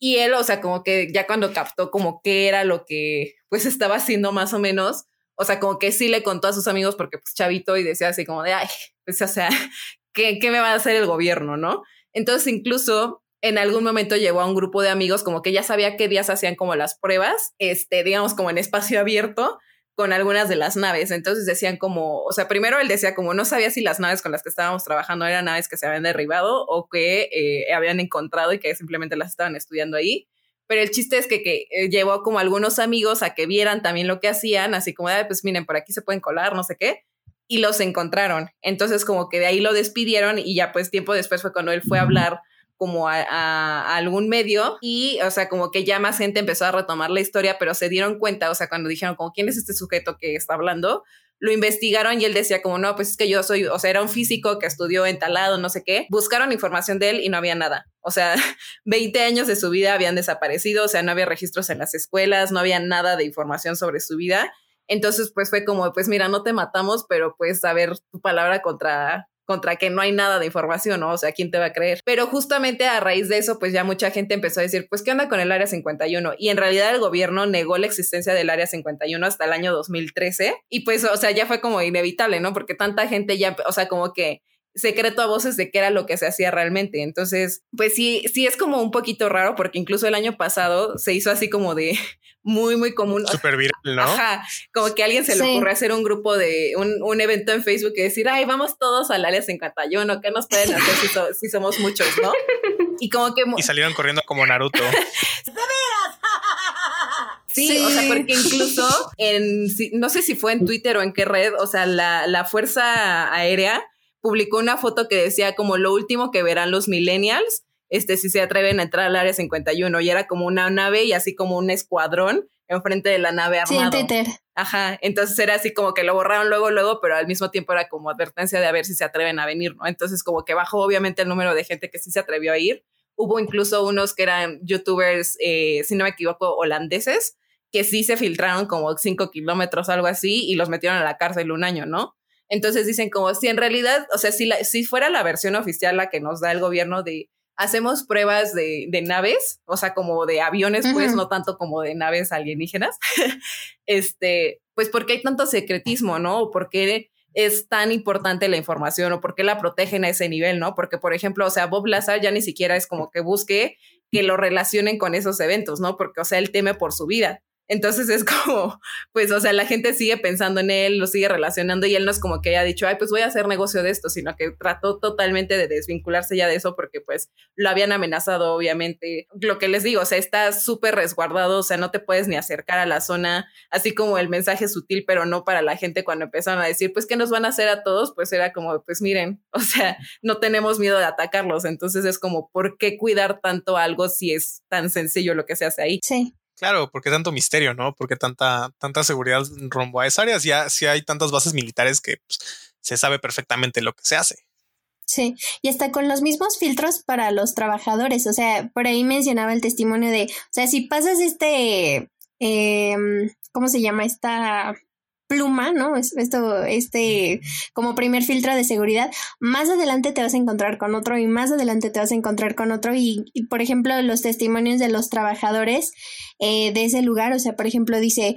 Y él, o sea, como que ya cuando captó como qué era lo que pues estaba haciendo más o menos, o sea, como que sí le contó a sus amigos porque pues chavito y decía así como de, ay, pues o sea, ¿qué, qué me va a hacer el gobierno, no? Entonces incluso en algún momento llegó a un grupo de amigos como que ya sabía qué días hacían como las pruebas, este, digamos como en espacio abierto, con algunas de las naves. Entonces decían como, o sea, primero él decía como no sabía si las naves con las que estábamos trabajando eran naves que se habían derribado o que eh, habían encontrado y que simplemente las estaban estudiando ahí. Pero el chiste es que, que eh, llevó como algunos amigos a que vieran también lo que hacían, así como, pues miren, por aquí se pueden colar, no sé qué, y los encontraron. Entonces como que de ahí lo despidieron y ya pues tiempo después fue cuando él fue a hablar como a, algún medio y, o sea, como que ya más gente empezó a retomar la historia, pero se dieron cuenta, o sea, cuando dijeron como, ¿quién es este sujeto que está hablando? Lo investigaron y él decía como, no, pues es que yo soy, o sea, era un físico que estudió en talado, no sé qué. Buscaron información de él y no había nada. O sea, 20 años de su vida habían desaparecido, o sea, no había registros en las escuelas, no había nada de información sobre su vida. Entonces, pues fue como, pues mira, no te matamos, pero pues a ver tu palabra contra, contra que no hay nada de información, ¿no? O sea, ¿quién te va a creer? Pero justamente a raíz de eso, pues ya mucha gente empezó a decir, pues, ¿qué onda con el Área 51? Y en realidad el gobierno negó la existencia del Área 51 hasta el año 2013 y pues, o sea, ya fue como inevitable, ¿no? Porque tanta gente ya, o sea, como que secreto a voces de qué era lo que se hacía realmente. Entonces, pues sí, sí es como un poquito raro porque incluso el año pasado se hizo así como de muy, muy común. Súper viral, ¿no? Ajá, como que a alguien se le ocurrió hacer un grupo de un, un, evento en Facebook y decir, ay, vamos todos al área 51, ¿qué nos pueden hacer si, si somos muchos, no? Y como que... Y salieron corriendo como Naruto. Sí, o sea, porque incluso en, no sé si fue en Twitter o en qué red, o sea, la, la Fuerza Aérea publicó una foto que decía como lo último que verán los millennials, este, si se atreven a entrar al área 51 y era como una nave y así como un escuadrón enfrente de la nave armado. Sí, en Twitter. Ajá, entonces era así como que lo borraron luego, luego, pero al mismo tiempo era como advertencia de a ver si se atreven a venir, ¿no? Entonces como que bajó obviamente el número de gente que sí se atrevió a ir. Hubo incluso unos que eran youtubers, eh, si no me equivoco, holandeses, que sí se filtraron como cinco kilómetros, algo así, y los metieron a la cárcel un año, ¿no? Entonces dicen como si en realidad, o sea, si, la, si fuera la versión oficial la que nos da el gobierno de hacemos pruebas de, de naves, o sea, como de aviones, pues no tanto como de naves alienígenas, este, pues porque hay tanto secretismo, ¿no? O por qué es tan importante la información o por qué la protegen a ese nivel, ¿no? Porque, por ejemplo, o sea, Bob Lazar ya ni siquiera es como que busque que lo relacionen con esos eventos, ¿no? Porque, o sea, él teme por su vida. Entonces es como, pues, o sea, la gente sigue pensando en él, lo sigue relacionando y él no es como que haya dicho, ay, pues voy a hacer negocio de esto, sino que trató totalmente de desvincularse ya de eso porque pues lo habían amenazado, obviamente. Lo que les digo, o sea, está súper resguardado, o sea, no te puedes ni acercar a la zona, así como el mensaje sutil, pero no para la gente cuando empezaron a decir, pues, ¿qué nos van a hacer a todos? Pues era como, pues miren, o sea, no tenemos miedo de atacarlos. Entonces es como, ¿por qué cuidar tanto algo si es tan sencillo lo que se hace ahí? Sí. Claro, porque tanto misterio, ¿no? Porque tanta, tanta seguridad rumbo a esas áreas. Ya si hay tantas bases militares que pues, se sabe perfectamente lo que se hace. Sí, y hasta con los mismos filtros para los trabajadores. O sea, por ahí mencionaba el testimonio de, o sea, si pasas este, eh, ¿cómo se llama? Esta pluma, ¿no? Esto, este, como primer filtro de seguridad, más adelante te vas a encontrar con otro y más adelante te vas a encontrar con otro y, por ejemplo, los testimonios de los trabajadores eh, de ese lugar, o sea, por ejemplo, dice,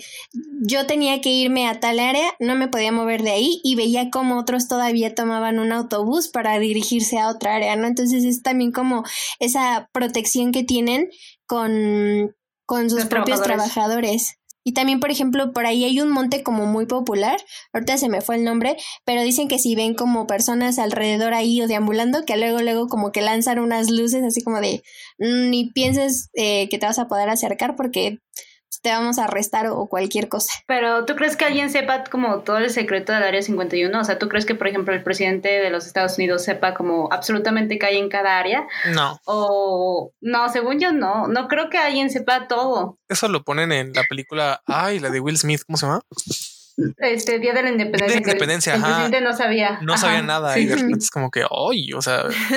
yo tenía que irme a tal área, no me podía mover de ahí y veía como otros todavía tomaban un autobús para dirigirse a otra área, ¿no? Entonces es también como esa protección que tienen con, con sus propios trabajadores. Y también, por ejemplo, por ahí hay un monte como muy popular, ahorita se me fue el nombre, pero dicen que si ven como personas alrededor ahí o deambulando, que luego, luego como que lanzan unas luces así como de, mm, ni pienses eh, que te vas a poder acercar porque te vamos a arrestar o, cualquier cosa. Pero ¿tú crees que alguien sepa como todo el secreto del Área 51? O sea, ¿tú crees que, por ejemplo, el presidente de los Estados Unidos sepa como absolutamente qué hay en cada área? No. O no, según yo no, no creo que alguien sepa todo. Eso lo ponen en la película, ay, la de Will Smith, ¿cómo se llama? Este Día de la Independencia. De la Independencia, el, presidente no sabía. No sabía nada y de repente es como que, ¡ay! O sea.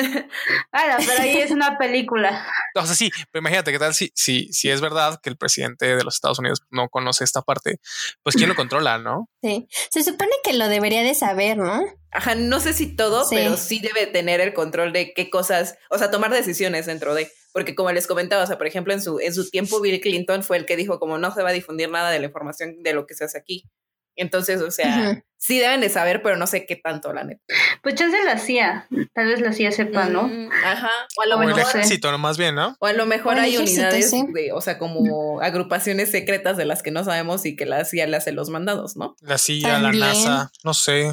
bueno, pero ahí es una película. O sea, sí, pero imagínate qué tal si, si, si es verdad que el presidente de los Estados Unidos no conoce esta parte, pues quién lo controla, ¿no? Sí, se supone que lo debería de saber, ¿no? Ajá, no sé si todo, pero sí debe tener el control de qué cosas, o sea, tomar decisiones dentro de, porque como les comentaba, o sea, por ejemplo, en su, en su tiempo Bill Clinton fue el que dijo como no se va a difundir nada de la información de lo que se hace aquí. Entonces, o sea, sí deben de saber, pero no sé qué tanto, la neta. Pues chance la CIA, tal vez la CIA sepa, ¿no? Mm, ajá. O a lo mejor. El ejército, más bien, ¿no? O a lo mejor hay unidades de, o sea, como agrupaciones secretas de las que no sabemos y que la CIA le hace los mandados, ¿no? La CIA, la NASA, no sé.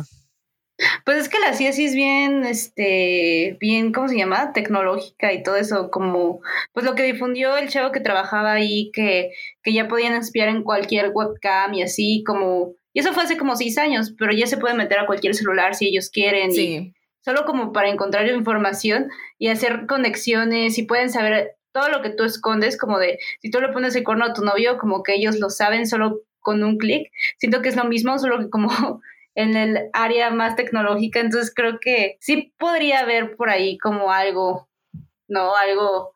Pues es que la CIA sí es bien, este, bien, ¿cómo se llama? Tecnológica y todo eso, como, pues lo que difundió el chavo que trabajaba ahí, que, que ya podían espiar en cualquier webcam y así, como, y eso fue hace como seis años, pero ya se puede meter a cualquier celular si ellos quieren. Sí. solo como para encontrar información y hacer conexiones y pueden saber todo lo que tú escondes, como de, si tú le pones el corno a tu novio, como que ellos lo saben solo con un clic. Siento que es lo mismo, solo que como en el área más tecnológica, entonces creo que sí podría haber por ahí como algo, ¿no? Algo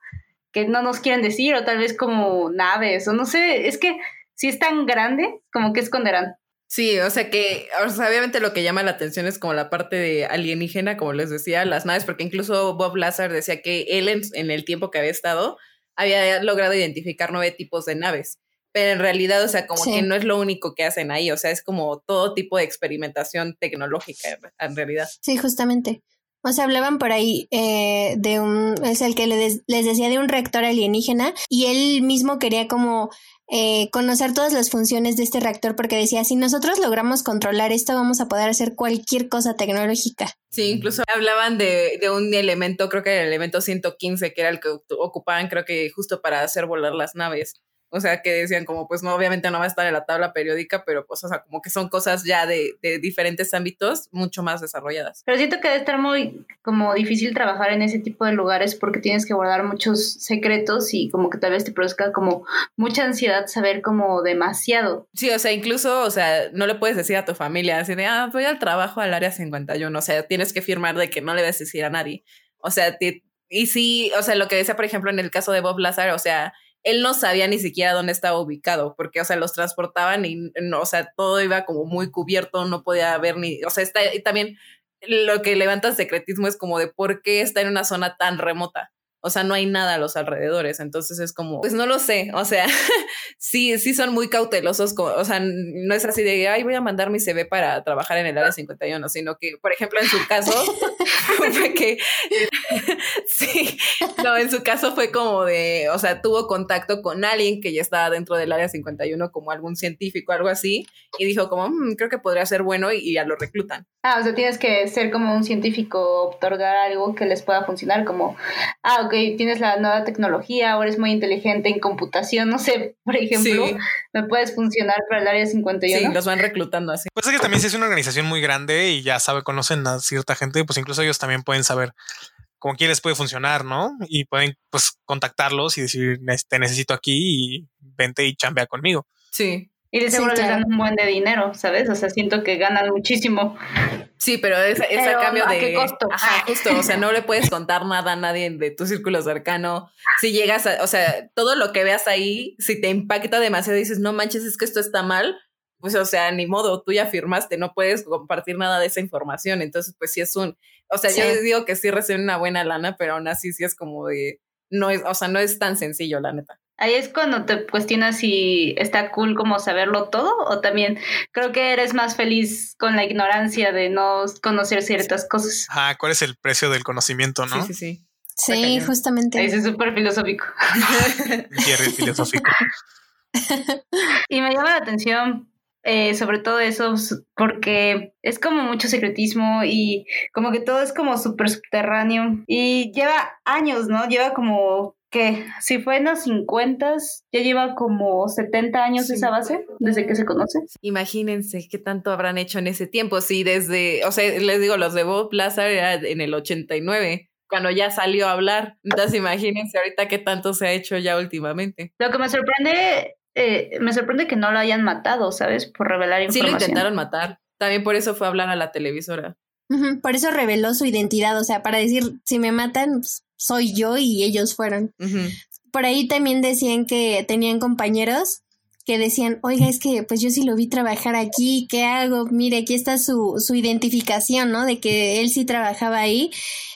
que no nos quieren decir o tal vez como naves o no sé, es que si es tan grande, como que esconderán. Sí, o sea que, o sea, obviamente lo que llama la atención es como la parte de alienígena, como les decía, las naves, porque incluso Bob Lazar decía que él en, en el tiempo que había estado había logrado identificar nueve tipos de naves pero en realidad, o sea, como Sí. que no es lo único que hacen ahí, o sea, es como todo tipo de experimentación tecnológica en- en realidad. Sí, justamente. O sea, hablaban por ahí eh, de un, es el que les, les decía de un reactor alienígena y él mismo quería como eh, conocer todas las funciones de este reactor porque decía, si nosotros logramos controlar esto, vamos a poder hacer cualquier cosa tecnológica. Sí, incluso hablaban de, de un elemento, creo que era el elemento 115, que era el que ocu- ocupaban, creo que justo para hacer volar las naves. O sea, que decían como, pues no, obviamente no va a estar en la tabla periódica, pero pues, o sea, como que son cosas ya de, de diferentes ámbitos mucho más desarrolladas. Pero siento que debe estar muy como difícil trabajar en ese tipo de lugares porque tienes que guardar muchos secretos y como que tal vez te produzca como mucha ansiedad saber como demasiado. Sí, o sea, incluso, o sea, no le puedes decir a tu familia así de, ah, voy al trabajo al área 51, o sea, tienes que firmar de que no le debes decir a nadie. O sea, te- y sí, o sea, lo que decía, por ejemplo, en el caso de Bob Lazar, o sea, él no sabía ni siquiera dónde estaba ubicado, porque, o sea, los transportaban y, no, o sea, todo iba como muy cubierto, no podía ver ni, o sea, está, y también lo que levanta secretismo es como de por qué está en una zona tan remota. O sea, no hay nada a los alrededores. Entonces es como, pues no lo sé. O sea, sí, sí son muy cautelosos. O sea, no es así de, ay, voy a mandar mi CV para trabajar en el área 51, sino que, por ejemplo, en su caso, fue que, sí, no, en su caso fue como de, o sea, tuvo contacto con alguien que ya estaba dentro del área 51, como algún científico, algo así, y dijo como, "Mm, creo que podría ser bueno y, y ya lo reclutan. Ah, o sea, tienes que ser como un científico, otorgar algo que les pueda funcionar, como, ah, ok, tienes la nueva tecnología, o eres muy inteligente en computación, no sé, por ejemplo, Sí. me puedes funcionar para el área 51. Sí, los van reclutando así. Pues es que también si es una organización muy grande y ya sabe, conocen a cierta gente, pues incluso ellos también pueden saber con quién les puede funcionar, ¿no? Y pueden pues contactarlos y decir, te necesito aquí y vente y chambea conmigo. Sí. Y de Sí, seguro les claro. dan un buen de dinero, ¿sabes? O sea, siento que ganan muchísimo. Sí, pero es, es Pero, a cambio ¿a de. qué costo? Ajá, justo. O sea, no le puedes contar nada a nadie de tu círculo cercano. Si llegas a. O sea, todo lo que veas ahí, si te impacta demasiado y dices, no manches, es que esto está mal, pues, o sea, ni modo, tú ya firmaste, no puedes compartir nada de esa información. Entonces, pues sí es un. O sea, yo Sí. les digo que sí reciben una buena lana, pero aún así sí es como de. No es, o sea, no es tan sencillo, la neta. Ahí es cuando te cuestionas si está cool como saberlo todo o también creo que eres más feliz con la ignorancia de no conocer ciertas cosas. Ah, ¿cuál es el precio del conocimiento, no? Sí, sí, sí. Sí, justamente. es súper filosófico. Jerry filosófico. Y me llama la atención eh, sobre todo eso porque es como mucho secretismo y como que todo es como súper subterráneo y lleva años, ¿no? Lleva como que si fue en los 50 ya lleva como 70 años Sí. esa base desde que se conoce. Imagínense qué tanto habrán hecho en ese tiempo. Sí, desde, o sea, les digo, los de Bob Lazar era en el 89, cuando ya salió a hablar. Entonces, imagínense ahorita qué tanto se ha hecho ya últimamente. Lo que me sorprende, eh, me sorprende que no lo hayan matado, ¿sabes? Por revelar Sí información. lo intentaron matar. También por eso fue a hablar a la televisora. Por eso reveló su identidad, o sea, para decir, si me matan, pues, soy yo y ellos fueron. Por ahí también decían que tenían compañeros que decían, oiga, es que pues yo sí lo vi trabajar aquí, ¿qué hago? Mire, aquí está su, su identificación, ¿no? De que él sí trabajaba ahí.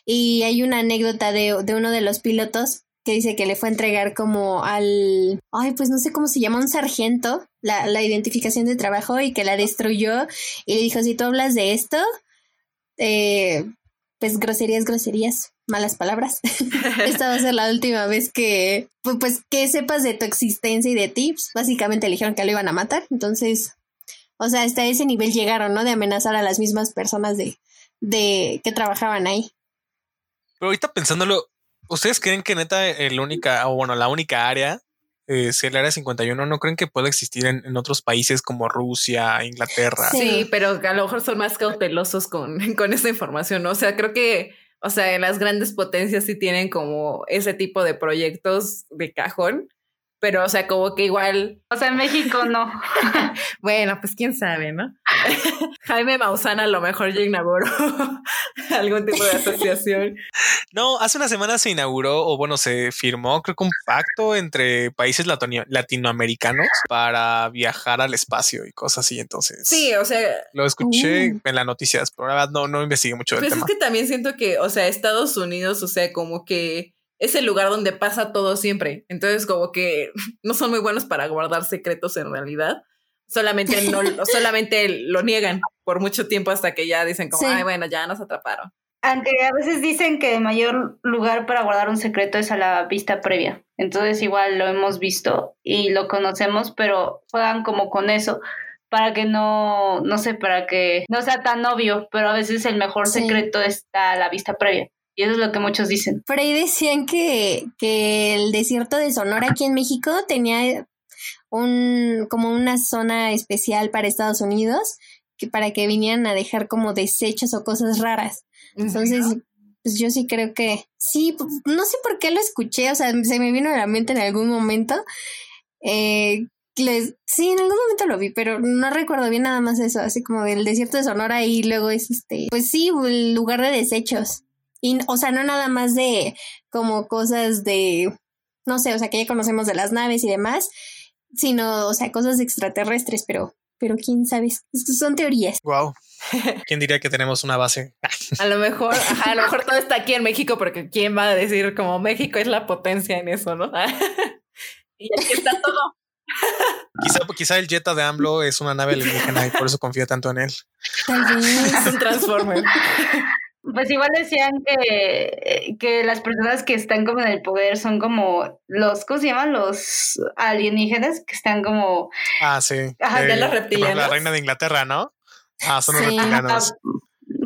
Y hay una anécdota de, de uno de los pilotos que dice que le fue a entregar como al, ay, pues no sé cómo se llama, un sargento, la, la identificación de trabajo y que la destruyó y le dijo, si tú hablas de esto, eh, pues groserías, groserías, malas palabras. Esta va a ser la última vez que, pu- pues, que sepas de tu existencia y de ti. Pues, básicamente le dijeron que lo iban a matar. Entonces, o sea, hasta ese nivel llegaron, ¿no? De amenazar a las mismas personas de, de que trabajaban ahí. Pero ahorita pensándolo, ¿ustedes creen que neta el única, o bueno, la única área, eh, si el área 51, no creen que pueda existir en, en otros países como Rusia, Inglaterra? Sí. Sí, pero a lo mejor son más cautelosos con, con esa información, ¿no? O sea, creo que, o sea, las grandes potencias sí tienen como ese tipo de proyectos de cajón, pero o sea, como que igual. O sea, en México no. bueno, pues quién sabe, ¿no? Jaime Mausana a lo mejor ya inauguró algún tipo de asociación. No, hace una semana se inauguró, o bueno, se firmó, creo que un pacto entre países latinoamericanos para viajar al espacio y cosas así. Entonces, sí, o sea, lo escuché en las noticias, pero la verdad no, no investigué mucho del pues tema. Es que también siento que, o sea, Estados Unidos, o sea, como que es el lugar donde pasa todo siempre. Entonces, como que no son muy buenos para guardar secretos en realidad. Solamente no, solamente lo niegan por mucho tiempo hasta que ya dicen como, ay, bueno, ya nos atraparon. Aunque a veces dicen que el mayor lugar para guardar un secreto es a la vista previa. Entonces igual lo hemos visto y lo conocemos, pero juegan como con eso para que no, no sé, para que no sea tan obvio, pero a veces el mejor secreto está a la vista previa. Y eso es lo que muchos dicen. Por ahí decían que, que el desierto de Sonora aquí en México tenía un como una zona especial para Estados Unidos que para que vinieran a dejar como desechos o cosas raras. Entonces, pues yo sí creo que sí, no sé por qué lo escuché, o sea, se me vino a la mente en algún momento. Eh, sí, en algún momento lo vi, pero no recuerdo bien nada más eso, así como del desierto de Sonora y luego es este, pues sí, el lugar de desechos. Y, o sea, no nada más de como cosas de, no sé, o sea, que ya conocemos de las naves y demás, sino, o sea, cosas extraterrestres, pero, pero quién sabe, son teorías. Wow. ¿Quién diría que tenemos una base? a lo mejor, a lo mejor todo está aquí en México, porque quién va a decir como México es la potencia en eso, ¿no? y aquí está todo. Quizá, quizá el Jetta de AMLO es una nave alienígena y por eso confía tanto en él. es un Transformer. Pues igual decían que, que las personas que están como en el poder son como los, ¿cómo se llaman? Los alienígenas que están como... Ah, sí. Ajá, de los reptilianos. La reina de Inglaterra, ¿no? Ah, son los reptilianos.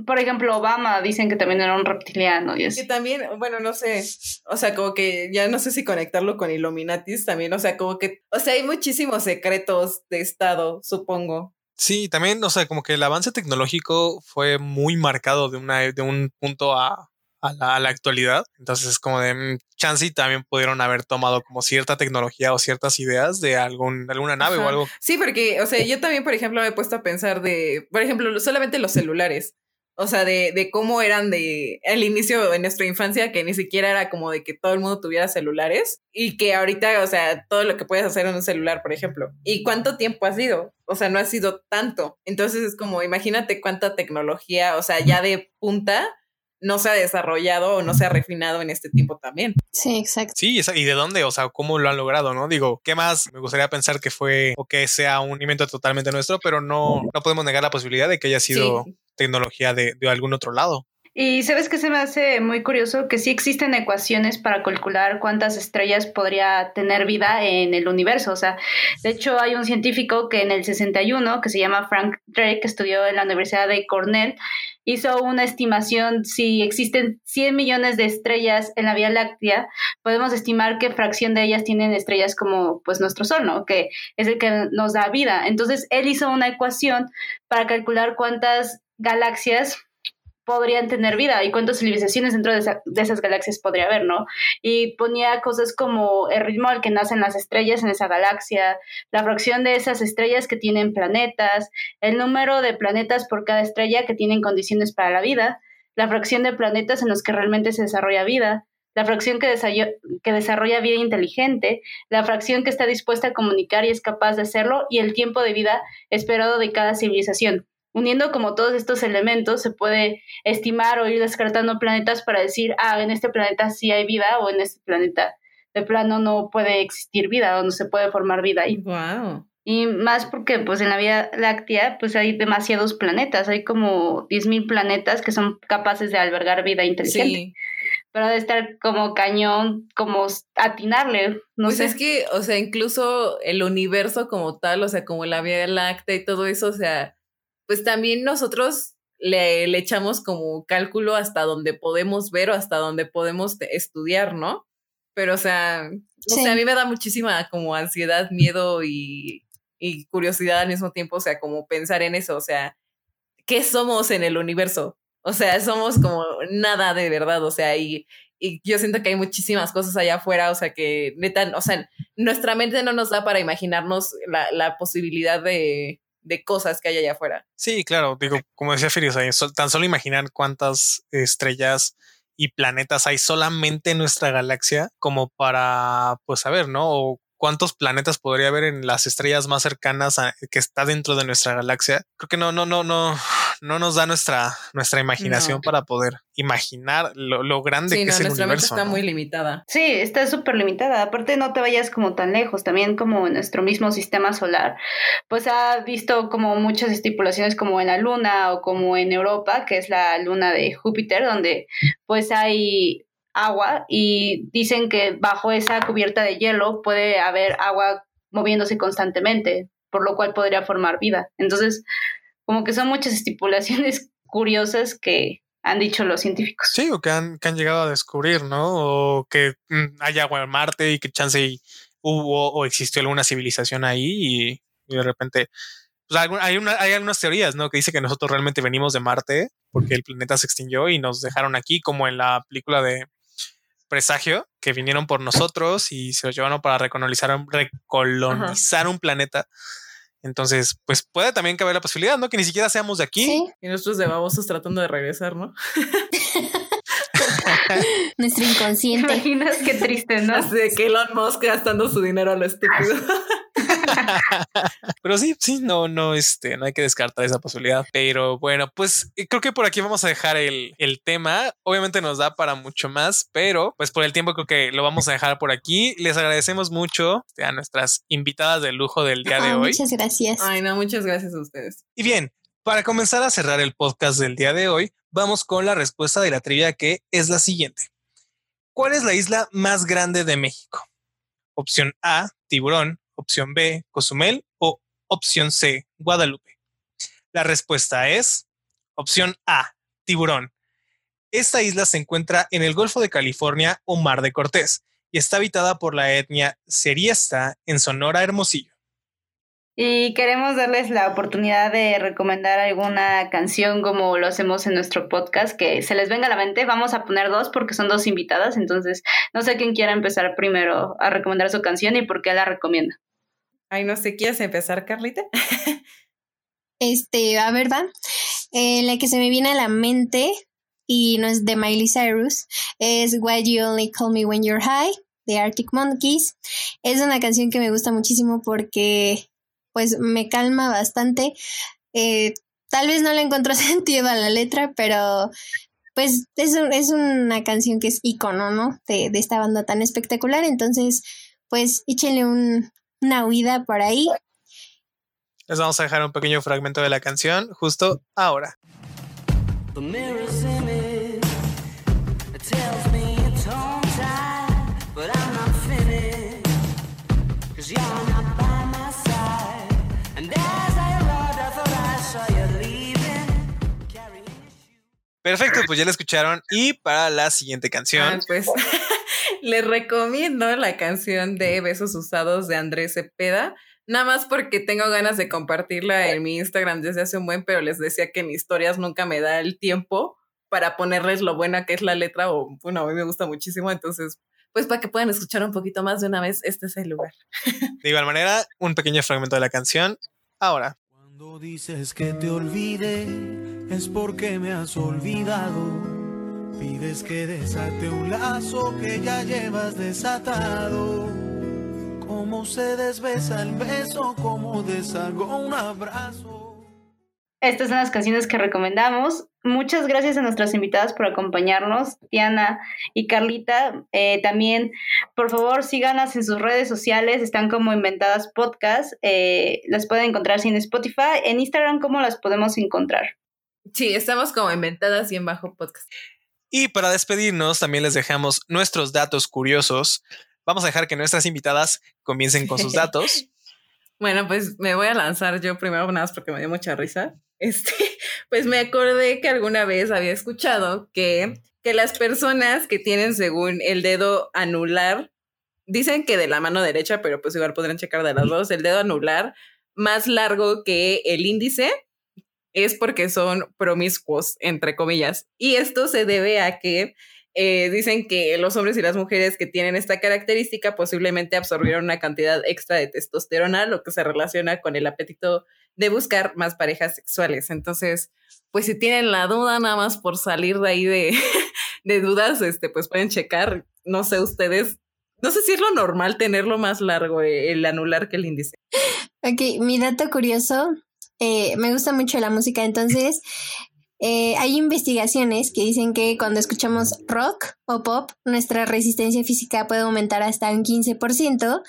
Por ejemplo, Obama dicen que también era un reptiliano y Que también, bueno, no sé, o sea, como que ya no sé si conectarlo con Illuminatis también, o sea, como que, o sea, hay muchísimos secretos de Estado, supongo. Sí, también, o sea, como que el avance tecnológico fue muy marcado de, una, de un punto a, a, la, actualidad. Entonces, es como de mm, chance también pudieron haber tomado como cierta tecnología o ciertas ideas de algún, alguna nave o algo. Sí, porque, o sea, yo también, por ejemplo, me he puesto a pensar de, por ejemplo, solamente los celulares. O sea, de, de cómo eran de el inicio de nuestra infancia, que ni siquiera era como de que todo el mundo tuviera celulares y que ahorita, o sea, todo lo que puedes hacer en un celular, por ejemplo. ¿Y cuánto tiempo ha sido? O sea, no ha sido tanto. Entonces es como, imagínate cuánta tecnología, o sea, ya de punta no se ha desarrollado o no se ha refinado en este tiempo también. Sí, exacto. Sí, y de dónde, o sea, cómo lo han logrado, ¿no? Digo, ¿qué más? Me gustaría pensar que fue o que sea un invento totalmente nuestro, pero no, no podemos negar la posibilidad de que haya sido tecnología de, de algún otro lado. Y sabes que se me hace muy curioso que sí existen ecuaciones para calcular cuántas estrellas podría tener vida en el universo. O sea, de hecho hay un científico que en el 61, que se llama Frank Drake, que estudió en la Universidad de Cornell, hizo una estimación, si existen 100 millones de estrellas en la Vía Láctea, podemos estimar qué fracción de ellas tienen estrellas como pues nuestro Sol, ¿no? Que es el que nos da vida. Entonces, él hizo una ecuación para calcular cuántas galaxias podrían tener vida y cuántas civilizaciones dentro de, esas galaxias podría haber, ¿no? Y ponía cosas como el ritmo al que nacen las estrellas en esa galaxia, la fracción de esas estrellas que tienen planetas, el número de planetas por cada estrella que tienen condiciones para la vida, la fracción de planetas en los que realmente se desarrolla vida, la fracción que, que desarrolla vida inteligente, la fracción que está dispuesta a comunicar y es capaz de hacerlo y el tiempo de vida esperado de cada civilización. Uniendo como todos estos elementos se puede estimar o ir descartando planetas para decir, ah, en este planeta sí hay vida o en este planeta de plano no puede existir vida o no se puede formar vida ahí. Wow. Y más porque pues en la Vía Láctea pues hay demasiados planetas, hay como 10.000 planetas que son capaces de albergar vida inteligente. Sí. Pero de estar como cañón, como atinarle, no pues es que, o sea, incluso el universo como tal, o sea, como la Vía Láctea y todo eso, o sea, pues también nosotros le, le, echamos como cálculo hasta donde podemos ver o hasta donde podemos estudiar, ¿no? Pero, o sea, o sea, a mí me da muchísima como ansiedad, miedo y, y curiosidad al mismo tiempo, o sea, como pensar en eso, o sea, ¿qué somos en el universo? O sea, somos como nada de verdad, o sea, y, y yo siento que hay muchísimas cosas allá afuera, o sea, que neta, o sea, nuestra mente no nos da para imaginarnos la, la posibilidad de, de cosas que hay allá afuera. Sí, claro, digo, como decía Firi, o sea, sol- tan solo imaginar cuántas estrellas y planetas hay solamente en nuestra galaxia como para, pues, saber, ¿no? O cuántos planetas podría haber en las estrellas más cercanas a, que está dentro de nuestra galaxia. Creo que no, no, no, no, no nos da nuestra, nuestra imaginación No. para poder imaginar lo, lo grande Sí, que no, es el nuestra mente universo. está ¿no? muy limitada. Sí, está súper limitada. Aparte, no te vayas como tan lejos. También como en nuestro mismo sistema solar, pues ha visto como muchas estipulaciones como en la Luna o como en Europa, que es la luna de Júpiter, donde pues hay agua y dicen que bajo esa cubierta de hielo puede haber agua moviéndose constantemente, por lo cual podría formar vida. Entonces, como que son muchas estipulaciones curiosas que han dicho los científicos. Sí, o que han, que han llegado a descubrir, ¿no? O que mm, hay agua en Marte y que chance hubo o existió alguna civilización ahí y, y de repente pues hay, una, hay algunas teorías, ¿no? Que dice que nosotros realmente venimos de Marte porque el planeta se extinguió y nos dejaron aquí, como en la película de Presagio, que vinieron por nosotros y se los llevaron para recolonizar, un- recolonizar un planeta. Entonces, pues puede también caber la posibilidad, ¿no? Que ni siquiera seamos de aquí. Sí, Y nosotros de babosos tratando de regresar, ¿no? nuestro ¿Te inconsciente. imaginas qué triste, no? Así de que Elon Musk gastando su dinero a lo estúpido. Pero sí, sí, no, no, este, no hay que descartar esa posibilidad. Pero bueno, pues eh, creo que por aquí vamos a dejar el, el tema. Obviamente nos da para mucho más, pero pues por el tiempo creo que lo vamos a dejar por aquí. Les agradecemos mucho a nuestras invitadas de lujo del día de Ah, hoy. muchas gracias. Ay, no, muchas gracias a ustedes. Y bien, para comenzar a cerrar el podcast del día de hoy, vamos con la respuesta de la trivia que es la siguiente. ¿Cuál es la isla más grande de México? Opción A, Tiburón. Opción B, Cozumel. O opción C, Guadalupe. La respuesta es opción A, Tiburón. Esta isla se encuentra en el Golfo de California o Mar de Cortés y está habitada por la etnia Seriesta en Sonora Hermosillo. Y queremos darles la oportunidad de recomendar alguna canción como lo hacemos en nuestro podcast, que se les venga a la mente. Vamos a poner dos porque son dos invitadas, entonces no sé quién quiera empezar primero a recomendar su canción y por qué la recomienda. Ay, no sé, ¿quieres empezar, Carlita? Este, a ver, va. Eh, la que se me viene a la mente y no es de Miley Cyrus es Why You Only Call Me When You're High de Arctic Monkeys. Es una canción que me gusta muchísimo porque pues me calma bastante. Eh, tal vez no le encuentro sentido a la letra, pero pues es, un- es una canción que es icono, ¿no? De, de esta banda tan espectacular. Entonces, pues échenle un, una oída por ahí. Les vamos a dejar un pequeño fragmento de la canción justo ahora. The Perfecto, pues ya la escucharon. Y para la siguiente Ah, canción, pues les recomiendo la canción de Besos Usados de Andrés Cepeda. Nada más porque tengo ganas de compartirla en mi Instagram desde hace un buen, pero les decía que en historias nunca me da el tiempo para ponerles lo buena que es la letra, o bueno, a mí me gusta muchísimo, entonces, pues para que puedan escuchar un poquito más de una vez, este es el lugar. de igual manera, un pequeño fragmento de la canción ahora. Cuando dices que te olvide, es porque me has olvidado. Pides que desate un lazo que ya llevas desatado. Cómo se desbesa el beso, cómo deshago un abrazo. Estas son las canciones que recomendamos. Muchas gracias a nuestras invitadas por acompañarnos, Diana y Carlita. Eh, también, por favor, síganas en sus redes sociales. Están como Inventadas Podcast. Eh, las pueden encontrar en Spotify. En Instagram, ¿cómo las podemos encontrar? Sí, estamos como inventadas y en bajo podcast. Y para despedirnos, también les dejamos nuestros datos curiosos. Vamos a dejar que nuestras invitadas comiencen con sus datos. Bueno, pues me voy a lanzar yo primero, nada más porque me dio mucha risa. Este, pues me acordé que alguna vez había escuchado que, que las personas que tienen según el dedo anular, dicen que de la mano derecha, pero pues igual podrán checar de las dos, el dedo anular más largo que el índice es porque son promiscuos, entre comillas. Y esto se debe a que eh, dicen que los hombres y las mujeres que tienen esta característica posiblemente absorbieron una cantidad extra de testosterona, lo que se relaciona con el apetito de buscar más parejas sexuales. Entonces, pues si tienen la duda nada más por salir de ahí de, dudas, este, pues pueden checar, no sé ustedes, no sé si es lo normal tenerlo más largo eh, el anular que el índice. Ok, mi dato curioso, eh, me gusta mucho la música, entonces eh, hay investigaciones que dicen que cuando escuchamos rock o pop, nuestra resistencia física puede aumentar hasta un 15%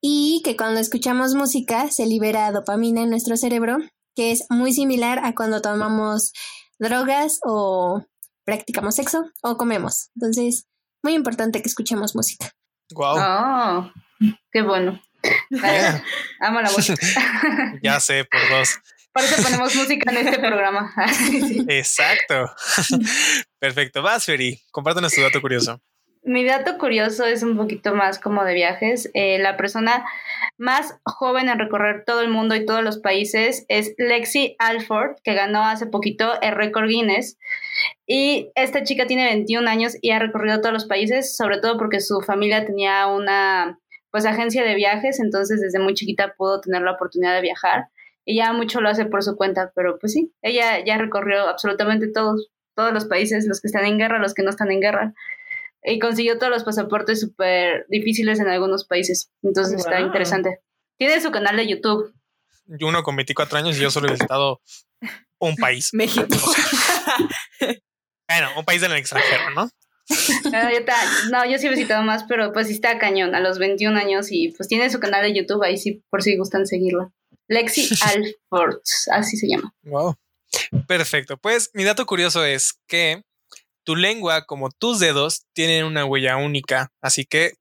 y que cuando escuchamos música se libera dopamina en nuestro cerebro, que es muy similar a cuando tomamos drogas o practicamos sexo o comemos. Entonces, muy importante que escuchemos música. Wow. Oh, qué bueno. Amo la música. Ya sé, por dos. Por eso ponemos música en este programa. Sí. Exacto. Perfecto. Vas, Feri. Compártanos tu dato curioso. Mi dato curioso es un poquito más como de viajes. Eh, la persona más joven en recorrer todo el mundo y todos los países es Lexi Alford, que ganó hace poquito el récord Guinness. Y esta chica tiene 21 años y ha recorrido todos los países, sobre todo porque su familia tenía una pues agencia de viajes, entonces desde muy chiquita pudo tener la oportunidad de viajar. Y ya mucho lo hace por su cuenta, pero pues sí, ella ya recorrió absolutamente todos, todos los países, los que están en guerra, los que no están en guerra y consiguió todos los pasaportes súper difíciles en algunos países. Entonces está interesante. Tiene su canal de YouTube. Yo uno con 24 años y yo solo he visitado un país. México. Bueno, un país del extranjero, ¿no? Ah, yo ta- no, yo sí he visitado más, pero pues sí está cañón a los 21 años y pues tiene su canal de YouTube ahí sí, por si gustan seguirlo. Lexi Alford, así se llama. Wow. Perfecto. Pues mi dato curioso es que tu lengua, como tus dedos, tienen una huella única. Así que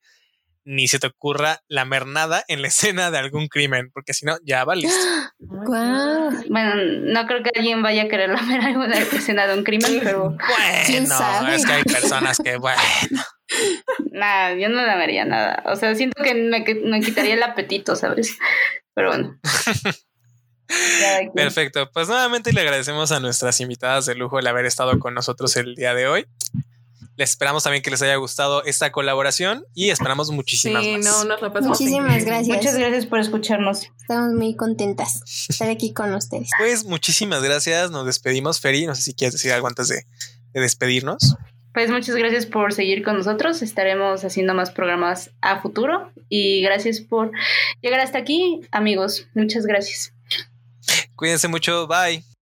ni se te ocurra lamer nada en la escena de algún crimen, porque si no, ya valiste. Guau. Bueno, no creo que alguien vaya a querer lamer alguna escena de un crimen, pero ¿Quién Bueno, sabe? es que hay personas que, bueno, nada, yo no lamería nada. O sea, siento que me, que me quitaría el apetito, ¿sabes? Pero bueno. Perfecto. Pues nuevamente le agradecemos a nuestras invitadas de lujo el haber estado con nosotros el día de hoy. Les esperamos también que les haya gustado esta colaboración y esperamos Sí, muchísimas más. no, nos la pasamos. Muchísimas gracias. Muchas gracias por escucharnos. Estamos muy contentas de estar aquí con ustedes. Pues muchísimas gracias. Nos despedimos, Feri. No sé si quieres decir algo antes de, de despedirnos. Pues muchas gracias por seguir con nosotros. Estaremos haciendo más programas a futuro y gracias por llegar hasta aquí, amigos. Muchas gracias. Cuídense mucho. Bye.